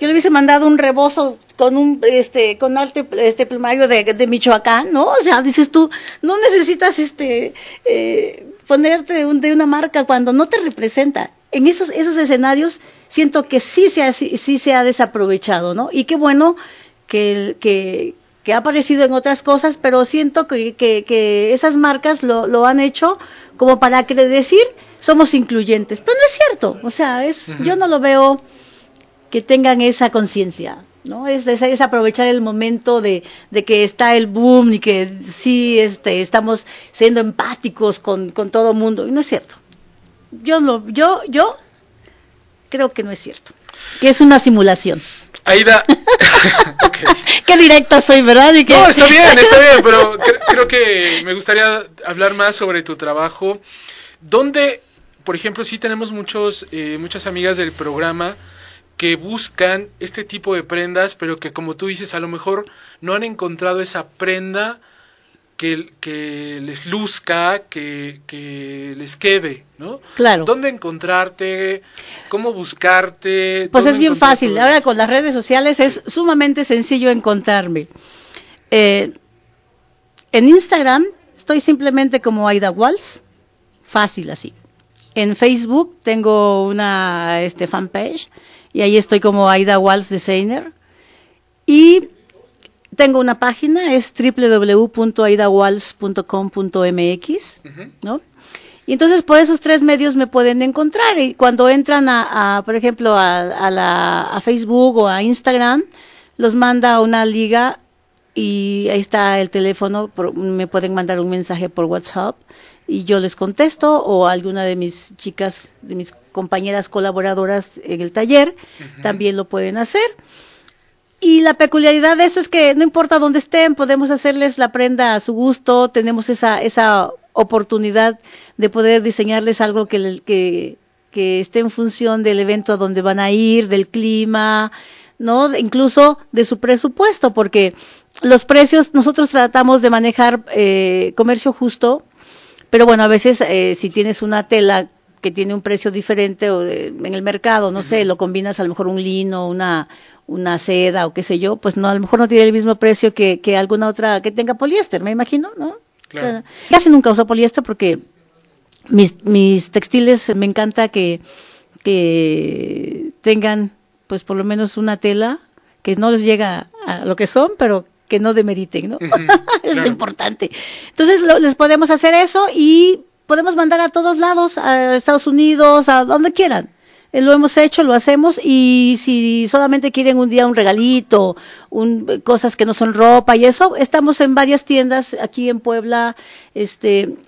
yo le hubiese mandado un rebozo con un este con arte este plumario de, de Michoacán, ¿no? O sea, dices tú, no necesitas este eh, ponerte de, una marca cuando no te representa. En esos esos escenarios siento que sí se ha, sí, se ha desaprovechado, ¿no? Y qué bueno que, que, que ha aparecido en otras cosas, pero siento que, que, esas marcas lo, lo, han hecho como para que decir somos incluyentes, pero no es cierto, o sea, es, yo no lo veo que tengan esa conciencia, ¿no? Es, es, aprovechar el momento de, de, que está el boom y que sí este, estamos siendo empáticos con, con todo mundo. Y no es cierto. Yo, lo, yo, yo creo que no es cierto. Que es una simulación. Aida. Qué directa soy, ¿verdad? ¿Y No, está bien, está bien, pero creo que me gustaría hablar más sobre tu trabajo. ¿Dónde, por ejemplo, sí tenemos muchos, eh, muchas amigas del programa que buscan este tipo de prendas, pero que como tú dices, a lo mejor no han encontrado esa prenda que, que les luzca, que, que, les quede, ¿no? Claro. ¿Dónde encontrarte? ¿Cómo buscarte? Pues es bien fácil. Ahora con las redes sociales es sumamente sencillo encontrarme. Eh, en Instagram estoy simplemente como Aida Walls, fácil así. En Facebook tengo una este, fanpage y ahí estoy como Aida Walls Designer. Y tengo una página, es www.aidawalls.com.mx, ¿no? Y entonces por esos tres medios me pueden encontrar. Y cuando entran a, por ejemplo, a, la, a Facebook o a Instagram, los manda a una liga y ahí está el teléfono, me pueden mandar un mensaje por WhatsApp y yo les contesto o alguna de mis chicas, de mis compañeras colaboradoras en el taller también lo pueden hacer. Y la peculiaridad de esto es que no importa dónde estén, podemos hacerles la prenda a su gusto, tenemos esa, esa oportunidad de poder diseñarles algo que, que, que esté en función del evento a donde van a ir, del clima, ¿no? Incluso de su presupuesto, porque los precios, nosotros tratamos de manejar eh, comercio justo, pero bueno, a veces eh, si tienes una tela que tiene un precio diferente o en el mercado, no sé, lo combinas a lo mejor un lino, una, una seda o qué sé yo, pues no, a lo mejor no tiene el mismo precio que, que alguna otra que tenga poliéster, me imagino, ¿no? Claro. Casi nunca uso poliéster porque mis, mis textiles me encanta que, que tengan pues por lo menos una tela que no les llega a lo que son, pero que no demeriten, ¿no? es importante. Entonces les podemos hacer eso y podemos mandar a todos lados, a Estados Unidos, a donde quieran. Eh, lo hemos hecho, lo hacemos y si solamente quieren un día un regalito, un, cosas que no son ropa y eso, estamos en varias tiendas aquí en Puebla, este,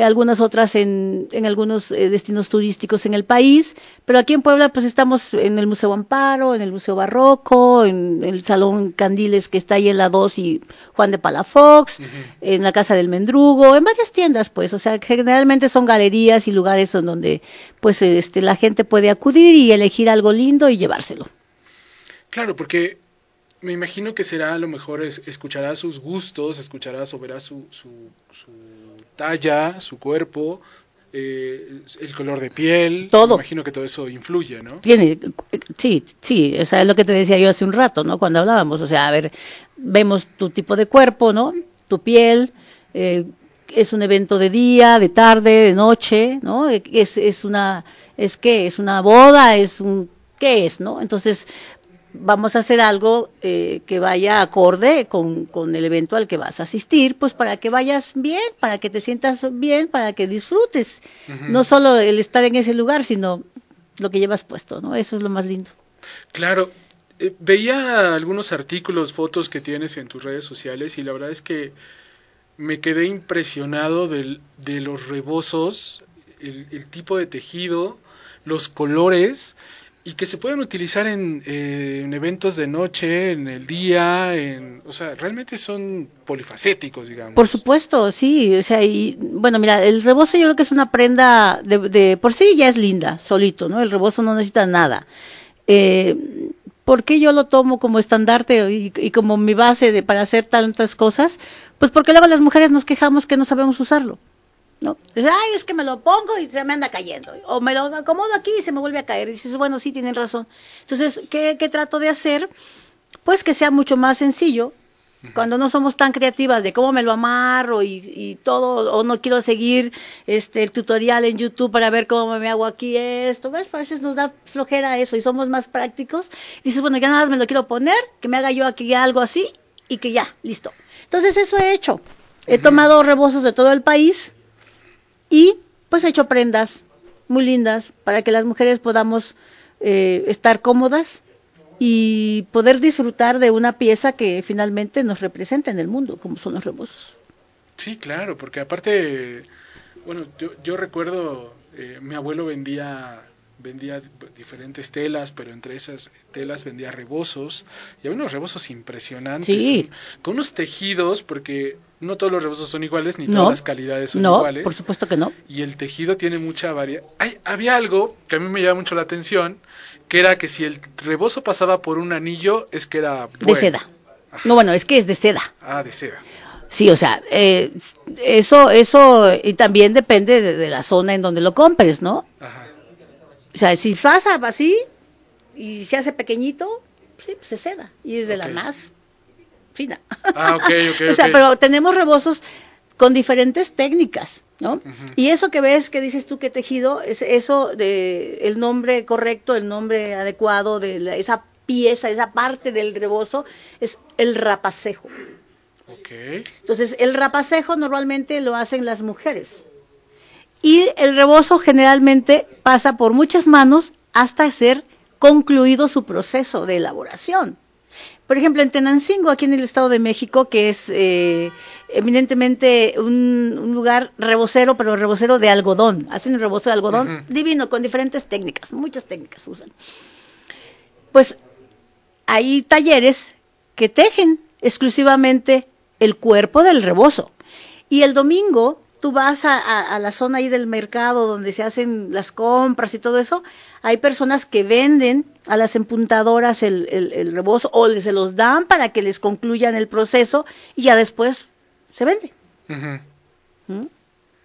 eh, algunas otras en, en algunos eh, destinos turísticos en el país, pero aquí en Puebla pues estamos en el Museo Amparo, en el Museo Barroco, en el Salón Candiles que está ahí en la 2 y Juan de Palafox, en la Casa del Mendrugo, en varias tiendas pues, o sea, generalmente son galerías y lugares en donde pues este, la gente puede acudir y elegir algo lindo y llevárselo. Claro, porque me imagino que será a lo mejor escuchará sus gustos, escuchará o verá su, su talla, su cuerpo, eh, el color de piel. Todo. Me imagino que todo eso influye, ¿no? Tiene, sí, sí, o sea, es lo que te decía yo hace un rato, ¿no? Cuando hablábamos, o sea, a ver, vemos tu tipo de cuerpo, ¿no? Tu piel, eh, es un evento de día, de tarde, de noche, ¿no? Es, es una, es que, es una boda, es un, ¿qué es, no? Entonces, vamos a hacer algo eh, que vaya acorde con, con, el evento al que vas a asistir, pues para que vayas bien, para que te sientas bien, para que disfrutes. No solo el estar en ese lugar, sino lo que llevas puesto, ¿no? Eso es lo más lindo. Claro, eh, veía algunos artículos, fotos que tienes en tus redes sociales y la verdad es que me quedé impresionado del, de los rebozos, el, el, tipo de tejido, los colores y que se pueden utilizar en, eh, en, eventos de noche, en el día, en, o sea, realmente son polifacéticos, digamos. Por supuesto, sí, o sea, y bueno, mira, el rebozo yo creo que es una prenda de, de por sí ya es linda, solito, ¿no? El rebozo no necesita nada. Eh, ¿Por qué yo lo tomo como estandarte y, y como mi base de, para hacer tantas cosas? Pues porque luego las mujeres nos quejamos que no sabemos usarlo. ¿No? Ay, es que me lo pongo y se me anda cayendo. O me lo acomodo aquí y se me vuelve a caer. Y dices, bueno, sí, tienen razón. Entonces, ¿qué, qué trato de hacer? Pues que sea mucho más sencillo. Cuando no somos tan creativas de cómo me lo amarro y, y, todo, o no quiero seguir este el tutorial en YouTube para ver cómo me hago aquí esto, ¿ves? A veces nos da flojera eso y somos más prácticos. dices, bueno, ya nada más me lo quiero poner, que me haga yo aquí algo así y que ya, listo. Entonces eso he hecho. He tomado rebozos de todo el país, y pues he hecho prendas muy lindas para que las mujeres podamos eh, estar cómodas y poder disfrutar de una pieza que finalmente nos representa en el mundo, como son los rebozos. Sí, claro, porque aparte, bueno, yo, yo recuerdo, eh, mi abuelo vendía vendía diferentes telas, pero entre esas telas vendía rebozos, y había unos rebozos impresionantes, sí. con unos tejidos, porque no todos los rebozos son iguales, ni todas las calidades son no, iguales. por supuesto que no. Y el tejido tiene mucha variedad. Había algo que a mí me llama mucho la atención, que era que si el rebozo pasaba por un anillo, es que era... Bueno. De seda. Ajá. No, bueno, es que es de seda. Ah, de seda. Sí, o sea, eh, eso, eso, y también depende de, de, la zona en donde lo compres, ¿no? Ajá. O sea, si pasa así y se hace pequeñito, sí, pues se seda. Y es de okay. la más fina. Ah, ok, ok. o sea, okay. pero tenemos rebozos con diferentes técnicas, ¿no? Uh -huh. Y eso que ves, que dices tú que tejido, es eso de el nombre correcto, el nombre adecuado de la, esa pieza, esa parte del rebozo, es el rapacejo. Okay. Entonces, el rapacejo normalmente lo hacen las mujeres. Y el rebozo generalmente pasa por muchas manos hasta ser concluido su proceso de elaboración. Por ejemplo, en Tenancingo, aquí en el Estado de México, que es eh, eminentemente un, un, lugar rebocero, pero rebocero de algodón. Hacen el rebozo de algodón uh -huh. divino, con diferentes técnicas, muchas técnicas usan. Pues hay talleres que tejen exclusivamente el cuerpo del rebozo. Y el domingo tú vas a, a, a, la zona ahí del mercado donde se hacen las compras y todo eso, hay personas que venden a las empuntadoras el, el, el rebozo o se los dan para que les concluyan el proceso y ya después se vende. Uh -huh. ¿Mm?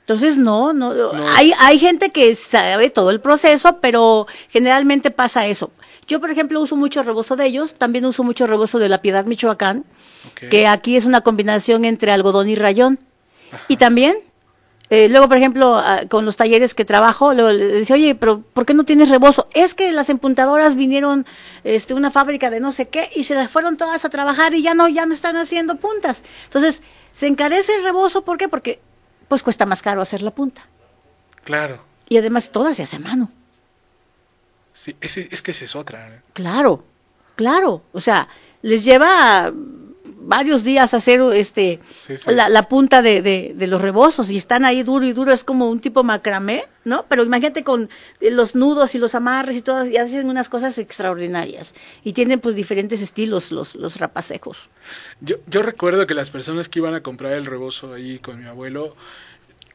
Entonces, no, no, no hay, hay gente que sabe todo el proceso, pero generalmente pasa eso. Yo, por ejemplo, uso mucho rebozo de ellos, también uso mucho rebozo de la Piedad, Michoacán, okay. que aquí es una combinación entre algodón y rayón. Ajá. Y también eh, luego, por ejemplo, uh, con los talleres que trabajo, luego le decía, oye, pero ¿por qué no tienes rebozo? Es que las empuntadoras vinieron este, una fábrica de no sé qué y se las fueron todas a trabajar y ya no, ya no están haciendo puntas. Entonces, se encarece el rebozo, ¿por qué? Porque pues cuesta más caro hacer la punta. Claro. Y además todas se hace a mano. Sí, ese, es que esa es otra. ¿eh? Claro, claro. O sea, les lleva varios días hacer este sí, sí. La, la, punta de, de, de, los rebozos y están ahí duro y duro, es como un tipo macramé, ¿no? Pero imagínate con los nudos y los amarres y todas, y hacen unas cosas extraordinarias. Y tienen pues diferentes estilos los, los rapacejos. Yo, yo recuerdo que las personas que iban a comprar el rebozo ahí con mi abuelo,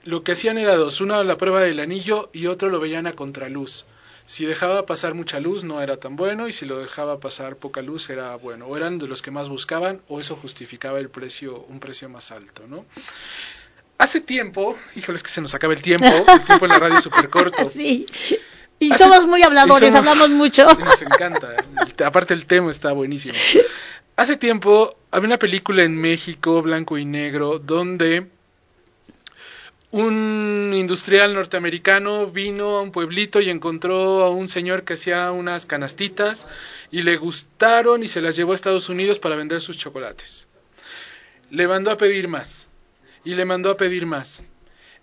lo que hacían era dos, una la prueba del anillo y otro lo veían a contraluz. Si dejaba pasar mucha luz no era tan bueno y si lo dejaba pasar poca luz era bueno. O eran de los que más buscaban o eso justificaba el precio, un precio más alto, ¿no? Hace tiempo, híjole, es que se nos acaba el tiempo, el tiempo en la radio es súper corto. Sí. Y Hace, somos muy habladores, somos, hablamos mucho. Nos encanta. Aparte el tema está buenísimo. Hace tiempo había una película en México, blanco y negro, donde un industrial norteamericano vino a un pueblito y encontró a un señor que hacía unas canastitas y le gustaron y se las llevó a Estados Unidos para vender sus chocolates. Le mandó a pedir más y le mandó a pedir más.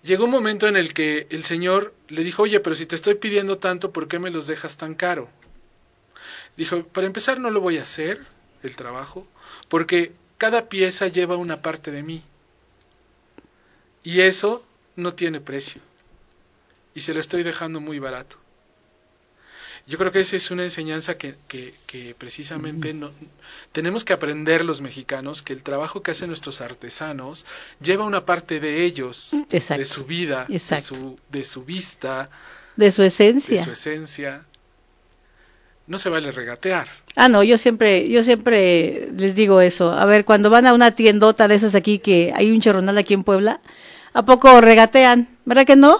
llegó un momento en el que el señor le dijo, oye, pero si te estoy pidiendo tanto, ¿por qué me los dejas tan caro? Dijo, para empezar no lo voy a hacer, el trabajo, porque cada pieza lleva una parte de mí. Y eso no tiene precio. Y se lo estoy dejando muy barato. Yo creo que esa es una enseñanza que, que, precisamente no, tenemos que aprender los mexicanos, que el trabajo que hacen nuestros artesanos lleva una parte de ellos, de su vida, de su, de su vista, de su esencia. De su esencia. No se vale regatear. Ah, no, yo siempre, yo siempre les digo eso. A ver, cuando van a una tiendota de esas aquí, que hay un chorronal aquí en Puebla, ¿a poco regatean? ¿Verdad que no?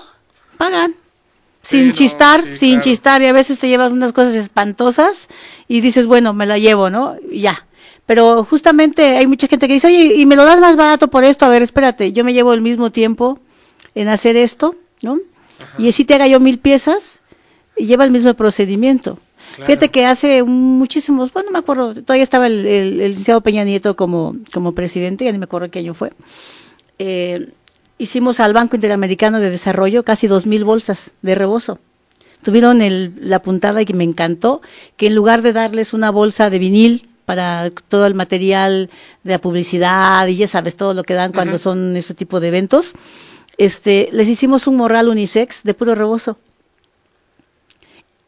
Pagan sin chistar, sin chistar, y a veces te llevas unas cosas espantosas y dices, bueno, me la llevo, ¿no? Y ya. Pero justamente hay mucha gente que dice, oye, y me lo das más barato por esto, a ver, espérate, yo me llevo el mismo tiempo en hacer esto, ¿no? Y así te haga yo mil piezas y lleva el mismo procedimiento. Fíjate que hace muchísimos, bueno, me acuerdo, todavía estaba el, el, licenciado Peña Nieto como, como presidente, ya ni me acuerdo qué año fue. Eh, hicimos al Banco Interamericano de Desarrollo casi dos mil bolsas de rebozo. Tuvieron el, la puntada que me encantó, que en lugar de darles una bolsa de vinil para todo el material de la publicidad y ya sabes todo lo que dan cuando son ese tipo de eventos, este, les hicimos un morral unisex de puro rebozo.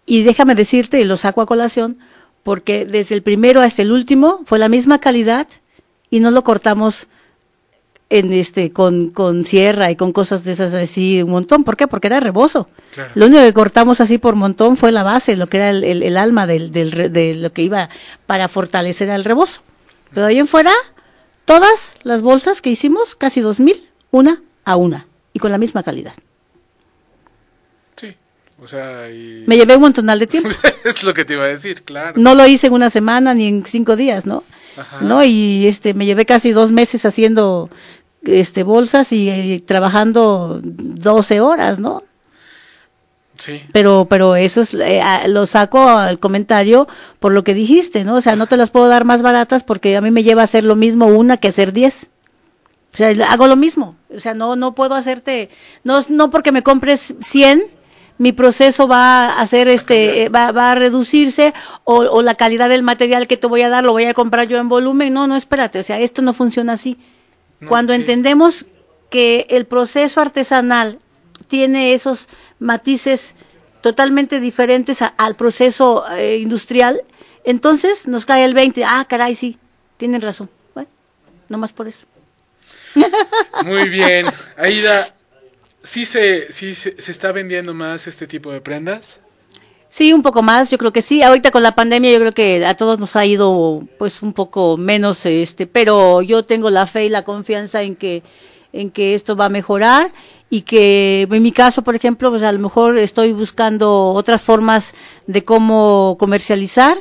Y déjame decirte, y lo saco a colación, porque desde el primero hasta el último fue la misma calidad y no lo cortamos en este con, con sierra y con cosas de esas así un montón. ¿Por qué? Porque era rebozo. Lo único que cortamos así por montón fue la base, lo que era el, el, alma del, del, de lo que iba para fortalecer al rebozo. Pero ahí en fuera, todas las bolsas que hicimos, casi dos mil, una a una, y con la misma calidad. Sí, o sea, Me llevé un montonal de tiempo. es lo que te iba a decir, claro. No lo hice en una semana ni en cinco días, ¿no? ¿no? Y este me llevé casi dos meses haciendo este bolsas y, trabajando 12 horas, ¿no? Sí. Pero, pero eso es, eh, lo saco al comentario por lo que dijiste, ¿no? O sea, no te las puedo dar más baratas porque a mí me lleva a hacer lo mismo una que hacer 10. O sea, hago lo mismo. O sea, no, no puedo hacerte, no, no porque me compres 100, mi proceso va a hacer este, eh, va, va a reducirse o, o la calidad del material que te voy a dar lo voy a comprar yo en volumen. No, no, espérate. O sea, esto no funciona así cuando entendemos que el proceso artesanal tiene esos matices totalmente diferentes al proceso eh, industrial, entonces nos cae el 20. Ah, caray, sí, tienen razón. Bueno, no más por eso. Muy bien. Aida, ¿sí se, sí se está vendiendo más este tipo de prendas? Sí, un poco más, yo creo que sí. Ahorita con la pandemia yo creo que a todos nos ha ido pues un poco menos este, pero yo tengo la fe y la confianza en que en que esto va a mejorar y que en mi caso, por ejemplo, pues a lo mejor estoy buscando otras formas de cómo comercializar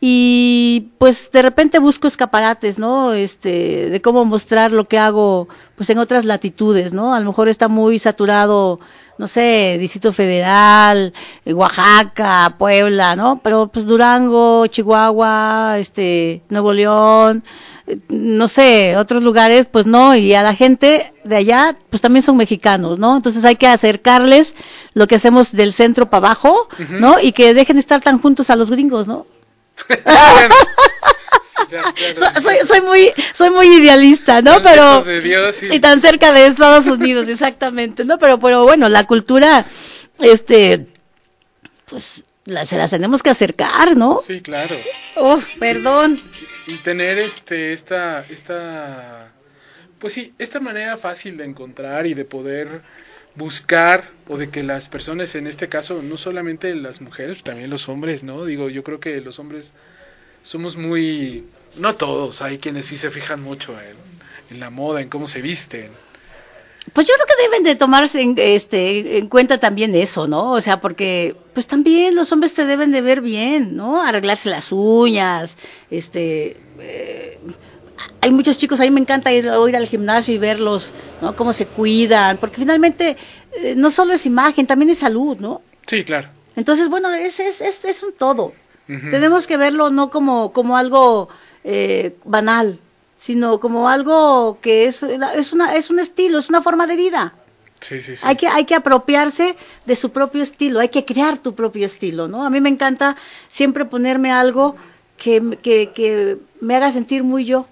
y pues de repente busco escaparates, ¿no? Este, de cómo mostrar lo que hago pues en otras latitudes, ¿no? A lo mejor está muy saturado no sé, Distrito Federal, eh, Oaxaca, Puebla, ¿no? Pero pues Durango, Chihuahua, este, Nuevo León, eh, no sé, otros lugares, pues no, y a la gente de allá, pues también son mexicanos, ¿no? Entonces hay que acercarles lo que hacemos del centro para abajo, ¿no? Y que dejen de estar tan juntos a los gringos, ¿no? soy, soy, muy soy muy idealista, ¿no? Pero y... tan cerca de Estados Unidos, exactamente, ¿no? Pero pero bueno, la cultura este pues se las tenemos que acercar, ¿no? Sí, claro. Uf, perdón. Y, tener este esta esta pues sí, esta manera fácil de encontrar y de poder buscar o de que las personas en este caso no solamente las mujeres también los hombres no digo yo creo que los hombres somos muy, no todos, hay quienes sí se fijan mucho en, la moda, en cómo se visten. Pues yo creo que deben de tomarse en, este, en cuenta también eso, ¿no? O sea, porque pues también los hombres te deben de ver bien, ¿no? Arreglarse las uñas, este... Eh, hay muchos chicos, a mí me encanta ir, ir al gimnasio y verlos, ¿no? Cómo se cuidan, porque finalmente eh, no solo es imagen, también es salud, ¿no? Sí, claro. Entonces, bueno, es, es, es, es un todo. Tenemos que verlo no como, como algo eh, banal, sino como algo que es, es, una, es un estilo, es una forma de vida. Sí, sí, sí. Hay que, hay que apropiarse de su propio estilo, hay que crear tu propio estilo, ¿no? A mí me encanta siempre ponerme algo que, que, que me haga sentir muy yo,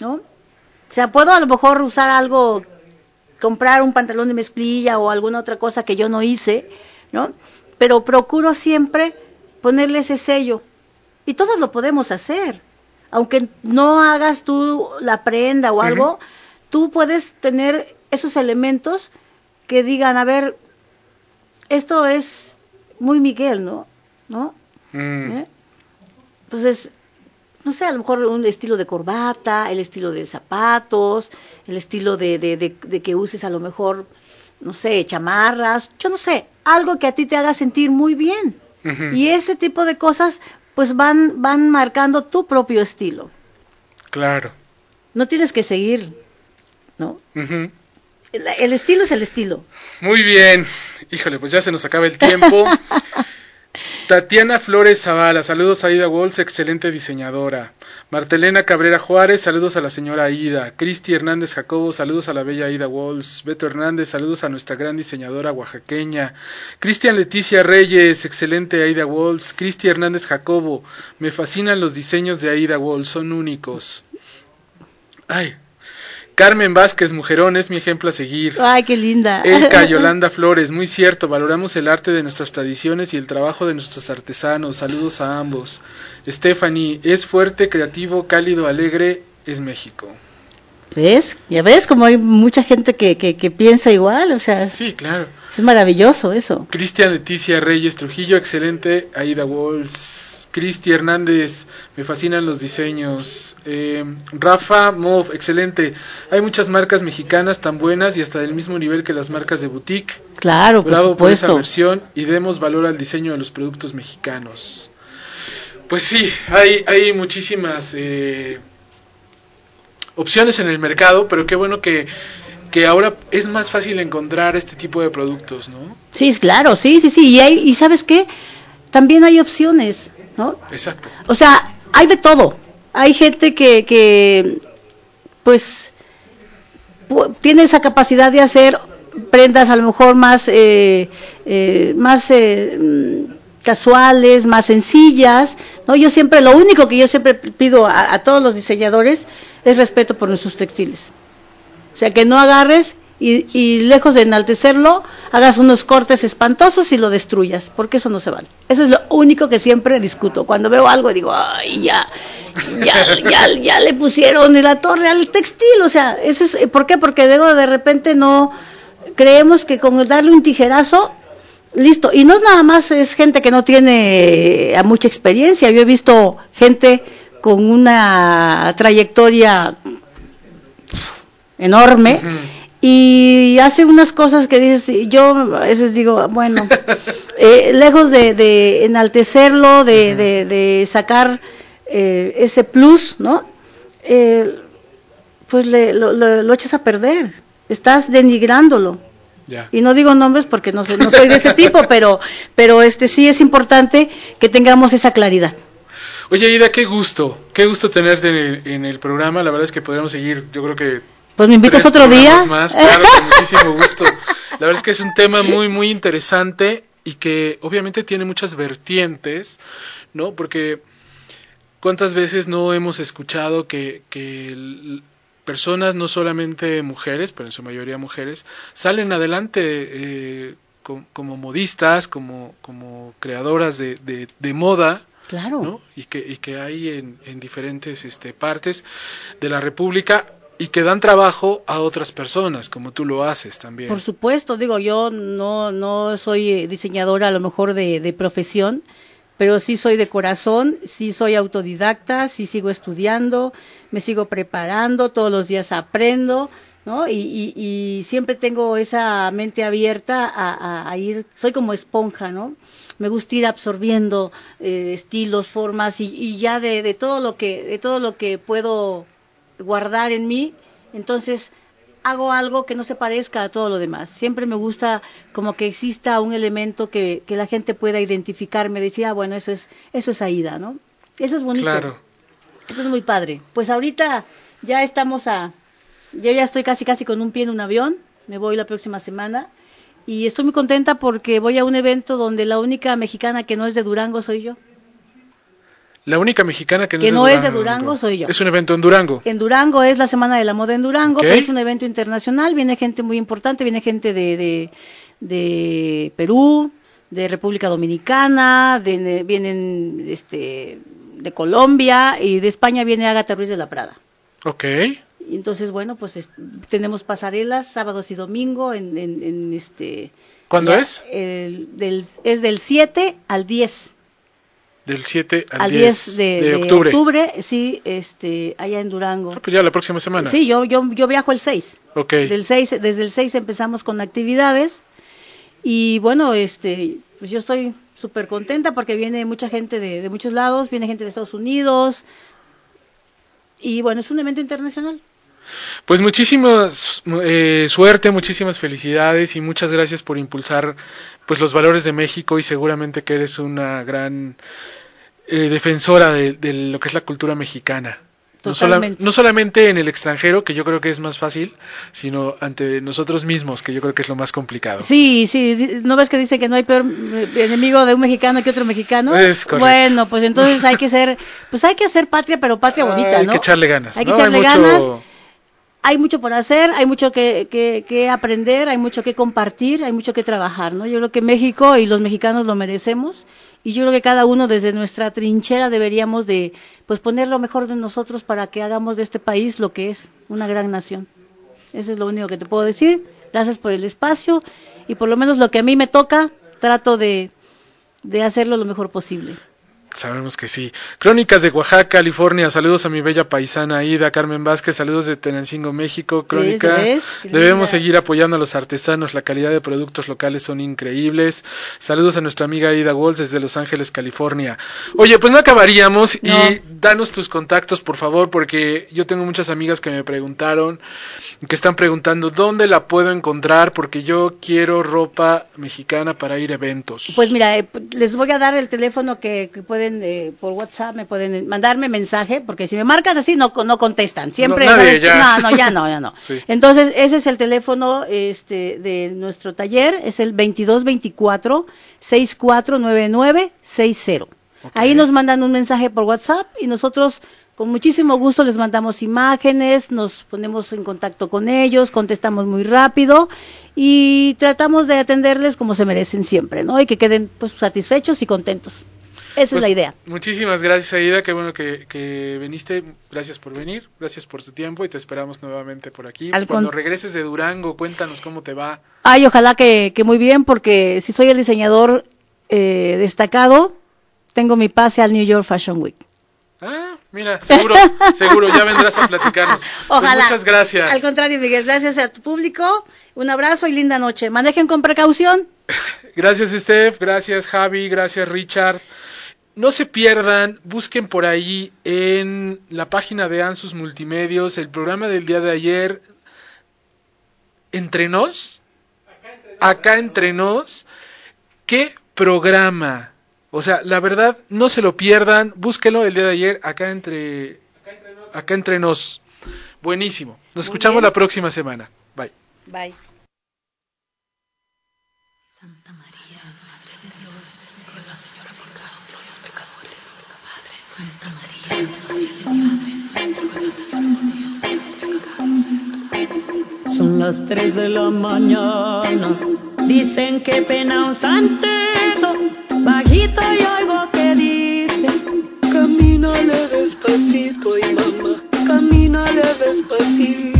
¿no? O sea, puedo a lo mejor usar algo, comprar un pantalón de mezclilla o alguna otra cosa que yo no hice, ¿no? Pero procuro siempre ponerle ese sello. Y todos lo podemos hacer. Aunque no hagas tú la prenda o algo, tú puedes tener esos elementos que digan, a ver, esto es muy Miguel, ¿no? ¿No? Mm. ¿Eh? Entonces, no sé, a lo mejor un estilo de corbata, el estilo de zapatos, el estilo de, de, que uses a lo mejor, no sé, chamarras, yo no sé, algo que a ti te haga sentir muy bien. Y ese tipo de cosas, pues van, van marcando tu propio estilo. Claro. No tienes que seguir, ¿no? el, estilo es el estilo. Muy bien. Híjole, pues ya se nos acaba el tiempo. Tatiana Flores Zavala, saludos a Aida Walls, excelente diseñadora. Martelena Cabrera Juárez, saludos a la señora Aida. Cristi Hernández Jacobo, saludos a la bella Aida Walls. Beto Hernández, saludos a nuestra gran diseñadora oaxaqueña. Cristian Leticia Reyes, excelente Aida Walls. Cristi Hernández Jacobo, me fascinan los diseños de Aida Walls, son únicos. Ay, Carmen Vázquez, mujerón, es mi ejemplo a seguir. Ay, qué linda. Elka Yolanda Flores, muy cierto, valoramos el arte de nuestras tradiciones y el trabajo de nuestros artesanos. Saludos a ambos. Stephanie, es fuerte, creativo, cálido, alegre, es México. ¿Ves? Ya ves como hay mucha gente que, que, que piensa igual, o sea. Sí, claro. Es maravilloso eso. Cristian Leticia Reyes Trujillo, excelente. Aida Walls. Cristi Hernández, me fascinan los diseños. Eh, Rafa Mov, excelente. Hay muchas marcas mexicanas tan buenas y hasta del mismo nivel que las marcas de boutique. Claro, Bravo por, esa versión y demos valor al diseño de los productos mexicanos. Pues sí, hay, hay muchísimas eh, opciones en el mercado, pero qué bueno que, que ahora es más fácil encontrar este tipo de productos, ¿no? Sí, claro, sí, sí, sí. Y, hay, y sabes qué, también hay opciones. ¿No? Exacto. O sea, hay de todo. Hay gente que, que pues, tiene esa capacidad de hacer prendas a lo mejor más, eh, eh, más eh, mm, casuales, más sencillas. ¿no? Yo siempre, lo único que yo siempre pido a, a todos los diseñadores es respeto por nuestros textiles. O sea, que no agarres y, y, lejos de enaltecerlo, hagas unos cortes espantosos y lo destruyas, porque eso no se vale. Eso es lo único que siempre discuto. Cuando veo algo digo, ay, ya, ya, ya, ya le pusieron en la torre al textil, o sea, eso es, ¿por qué? Porque luego de repente no, creemos que con darle un tijerazo, listo. Y no es nada más, es gente que no tiene a mucha experiencia. Yo he visto gente con una trayectoria enorme y hace unas cosas que dices, yo a veces digo, bueno, eh, lejos de, enaltecerlo, de, de, sacar eh, ese plus, ¿no? Eh, pues le, lo, echas a perder, estás denigrándolo. Y no digo nombres porque no, no soy de ese tipo, pero, pero este sí es importante que tengamos esa claridad. Oye, Ida, qué gusto, qué gusto tenerte en el, en el programa. La verdad es que podríamos seguir, yo creo que pues me invitas otro día. Más, claro, con muchísimo gusto. La verdad es que es un tema muy, muy interesante y que obviamente tiene muchas vertientes, ¿no? Porque cuántas veces no hemos escuchado que, que personas, no solamente mujeres, pero en su mayoría mujeres, salen adelante eh, como modistas, como, como creadoras de, de, moda, Claro. ¿no? Y que, y que hay en, en diferentes este, partes de la República y que dan trabajo a otras personas, como tú lo haces también. Por supuesto, digo, yo no, no soy diseñadora a lo mejor de, profesión, pero sí soy de corazón, sí soy autodidacta, sí sigo estudiando, me sigo preparando, todos los días aprendo, ¿no? Y, y, siempre tengo esa mente abierta a, a, ir, soy como esponja, ¿no? Me gusta ir absorbiendo eh, estilos, formas y, y ya de, de, todo lo que, de todo lo que puedo guardar en mí, entonces hago algo que no se parezca a todo lo demás. Siempre me gusta como que exista un elemento que, que la gente pueda identificar. Me decía, ah, bueno, eso es, eso es Aida, ¿no? Eso es bonito. Claro. Eso es muy padre. Pues ahorita ya estamos a, yo ya estoy casi casi con un pie en un avión. me voy la próxima semana y estoy muy contenta porque voy a un evento donde la única mexicana que no es de Durango soy yo. La única mexicana que no, es, de Durango soy yo. Es un evento en Durango. En Durango es la Semana de la Moda en Durango, que es un evento internacional. Viene gente muy importante, viene gente de, de, Perú, de República Dominicana, de, vienen este, de Colombia y de España viene Agatha Ruiz de la Prada. Ok. entonces, bueno, pues tenemos pasarelas sábados y domingo en, en, este... ¿Cuándo es? del, es del 7 al 10 del 7 al, 10, de, octubre. octubre. sí, este, allá en Durango. Ah, pues ya la próxima semana. Sí, yo, yo, yo viajo el 6. Ok. Del 6, desde el 6 empezamos con actividades y bueno, este, pues yo estoy súper contenta porque viene mucha gente de, de muchos lados, viene gente de Estados Unidos y bueno, es un evento internacional. Pues muchísimas eh, suerte, muchísimas felicidades y muchas gracias por impulsar pues los valores de México y seguramente que eres una gran eh, defensora de, lo que es la cultura mexicana. No, no, solamente en el extranjero, que yo creo que es más fácil, sino ante nosotros mismos, que yo creo que es lo más complicado. Sí, sí, ¿no ves que dice que no hay peor eh, enemigo de un mexicano que otro mexicano? Es Bueno, pues entonces hay que ser, pues hay que hacer patria, pero patria bonita, ¿no? Hay que echarle ganas. Hay que echarle ganas hay mucho por hacer, hay mucho que, que, aprender, hay mucho que compartir, hay mucho que trabajar, ¿no? Yo creo que México y los mexicanos lo merecemos y yo creo que cada uno desde nuestra trinchera deberíamos de pues poner lo mejor de nosotros para que hagamos de este país lo que es una gran nación. Eso es lo único que te puedo decir. Gracias por el espacio y por lo menos lo que a mí me toca trato de, de hacerlo lo mejor posible. Sabemos que sí. Crónicas de Oaxaca, California. Saludos a mi bella paisana Aida, Carmen Vázquez. Saludos de Tenancingo, México. Crónica. Debemos seguir apoyando a los artesanos. La calidad de productos locales son increíbles. Saludos a nuestra amiga Aida Walls desde Los Ángeles, California. Oye, pues no acabaríamos y danos tus contactos, por favor, porque yo tengo muchas amigas que me preguntaron, que están preguntando dónde la puedo encontrar, porque yo quiero ropa mexicana para ir a eventos. Pues mira, eh, les voy a dar el teléfono que, que pueden eh, por WhatsApp, me pueden mandarme mensaje, porque si me marcan así no, no contestan. Siempre. No, ya. no, ya no, ya no. Entonces, ese es el teléfono este, de nuestro taller, es el 2224 6499 60. Ahí nos mandan un mensaje por WhatsApp y nosotros con muchísimo gusto les mandamos imágenes, nos ponemos en contacto con ellos, contestamos muy rápido y tratamos de atenderles como se merecen siempre, ¿no? Y que queden pues satisfechos y contentos. Esa es pues, la idea. Muchísimas gracias, Aida. Qué bueno que, que, viniste. Gracias por venir. Gracias por tu tiempo y te esperamos nuevamente por aquí. Cuando regreses de Durango, cuéntanos cómo te va. Ay, ojalá que, que muy bien, porque si soy el diseñador eh, destacado, tengo mi pase al New York Fashion Week. Ah, mira, seguro, seguro, ya vendrás a platicarnos. Pues ojalá. muchas gracias. Al contrario, Miguel, gracias a tu público. Un abrazo y linda noche. Manejen con precaución. Gracias, Steph. Gracias, Javi. Gracias, Richard. No se pierdan, busquen por ahí en la página de Ansus Multimedios el programa del día de ayer, Entre nos, acá entre nos, qué programa. O sea, la verdad, no se lo pierdan, búsquenlo el día de ayer, acá entre, acá entre nos. Buenísimo. Nos escuchamos la próxima semana. Bye. Bye. Son las tres de la mañana, dicen que pena un santero, bajito y oigo que dice, camínale despacito y mamá, camínale despacito.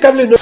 Nos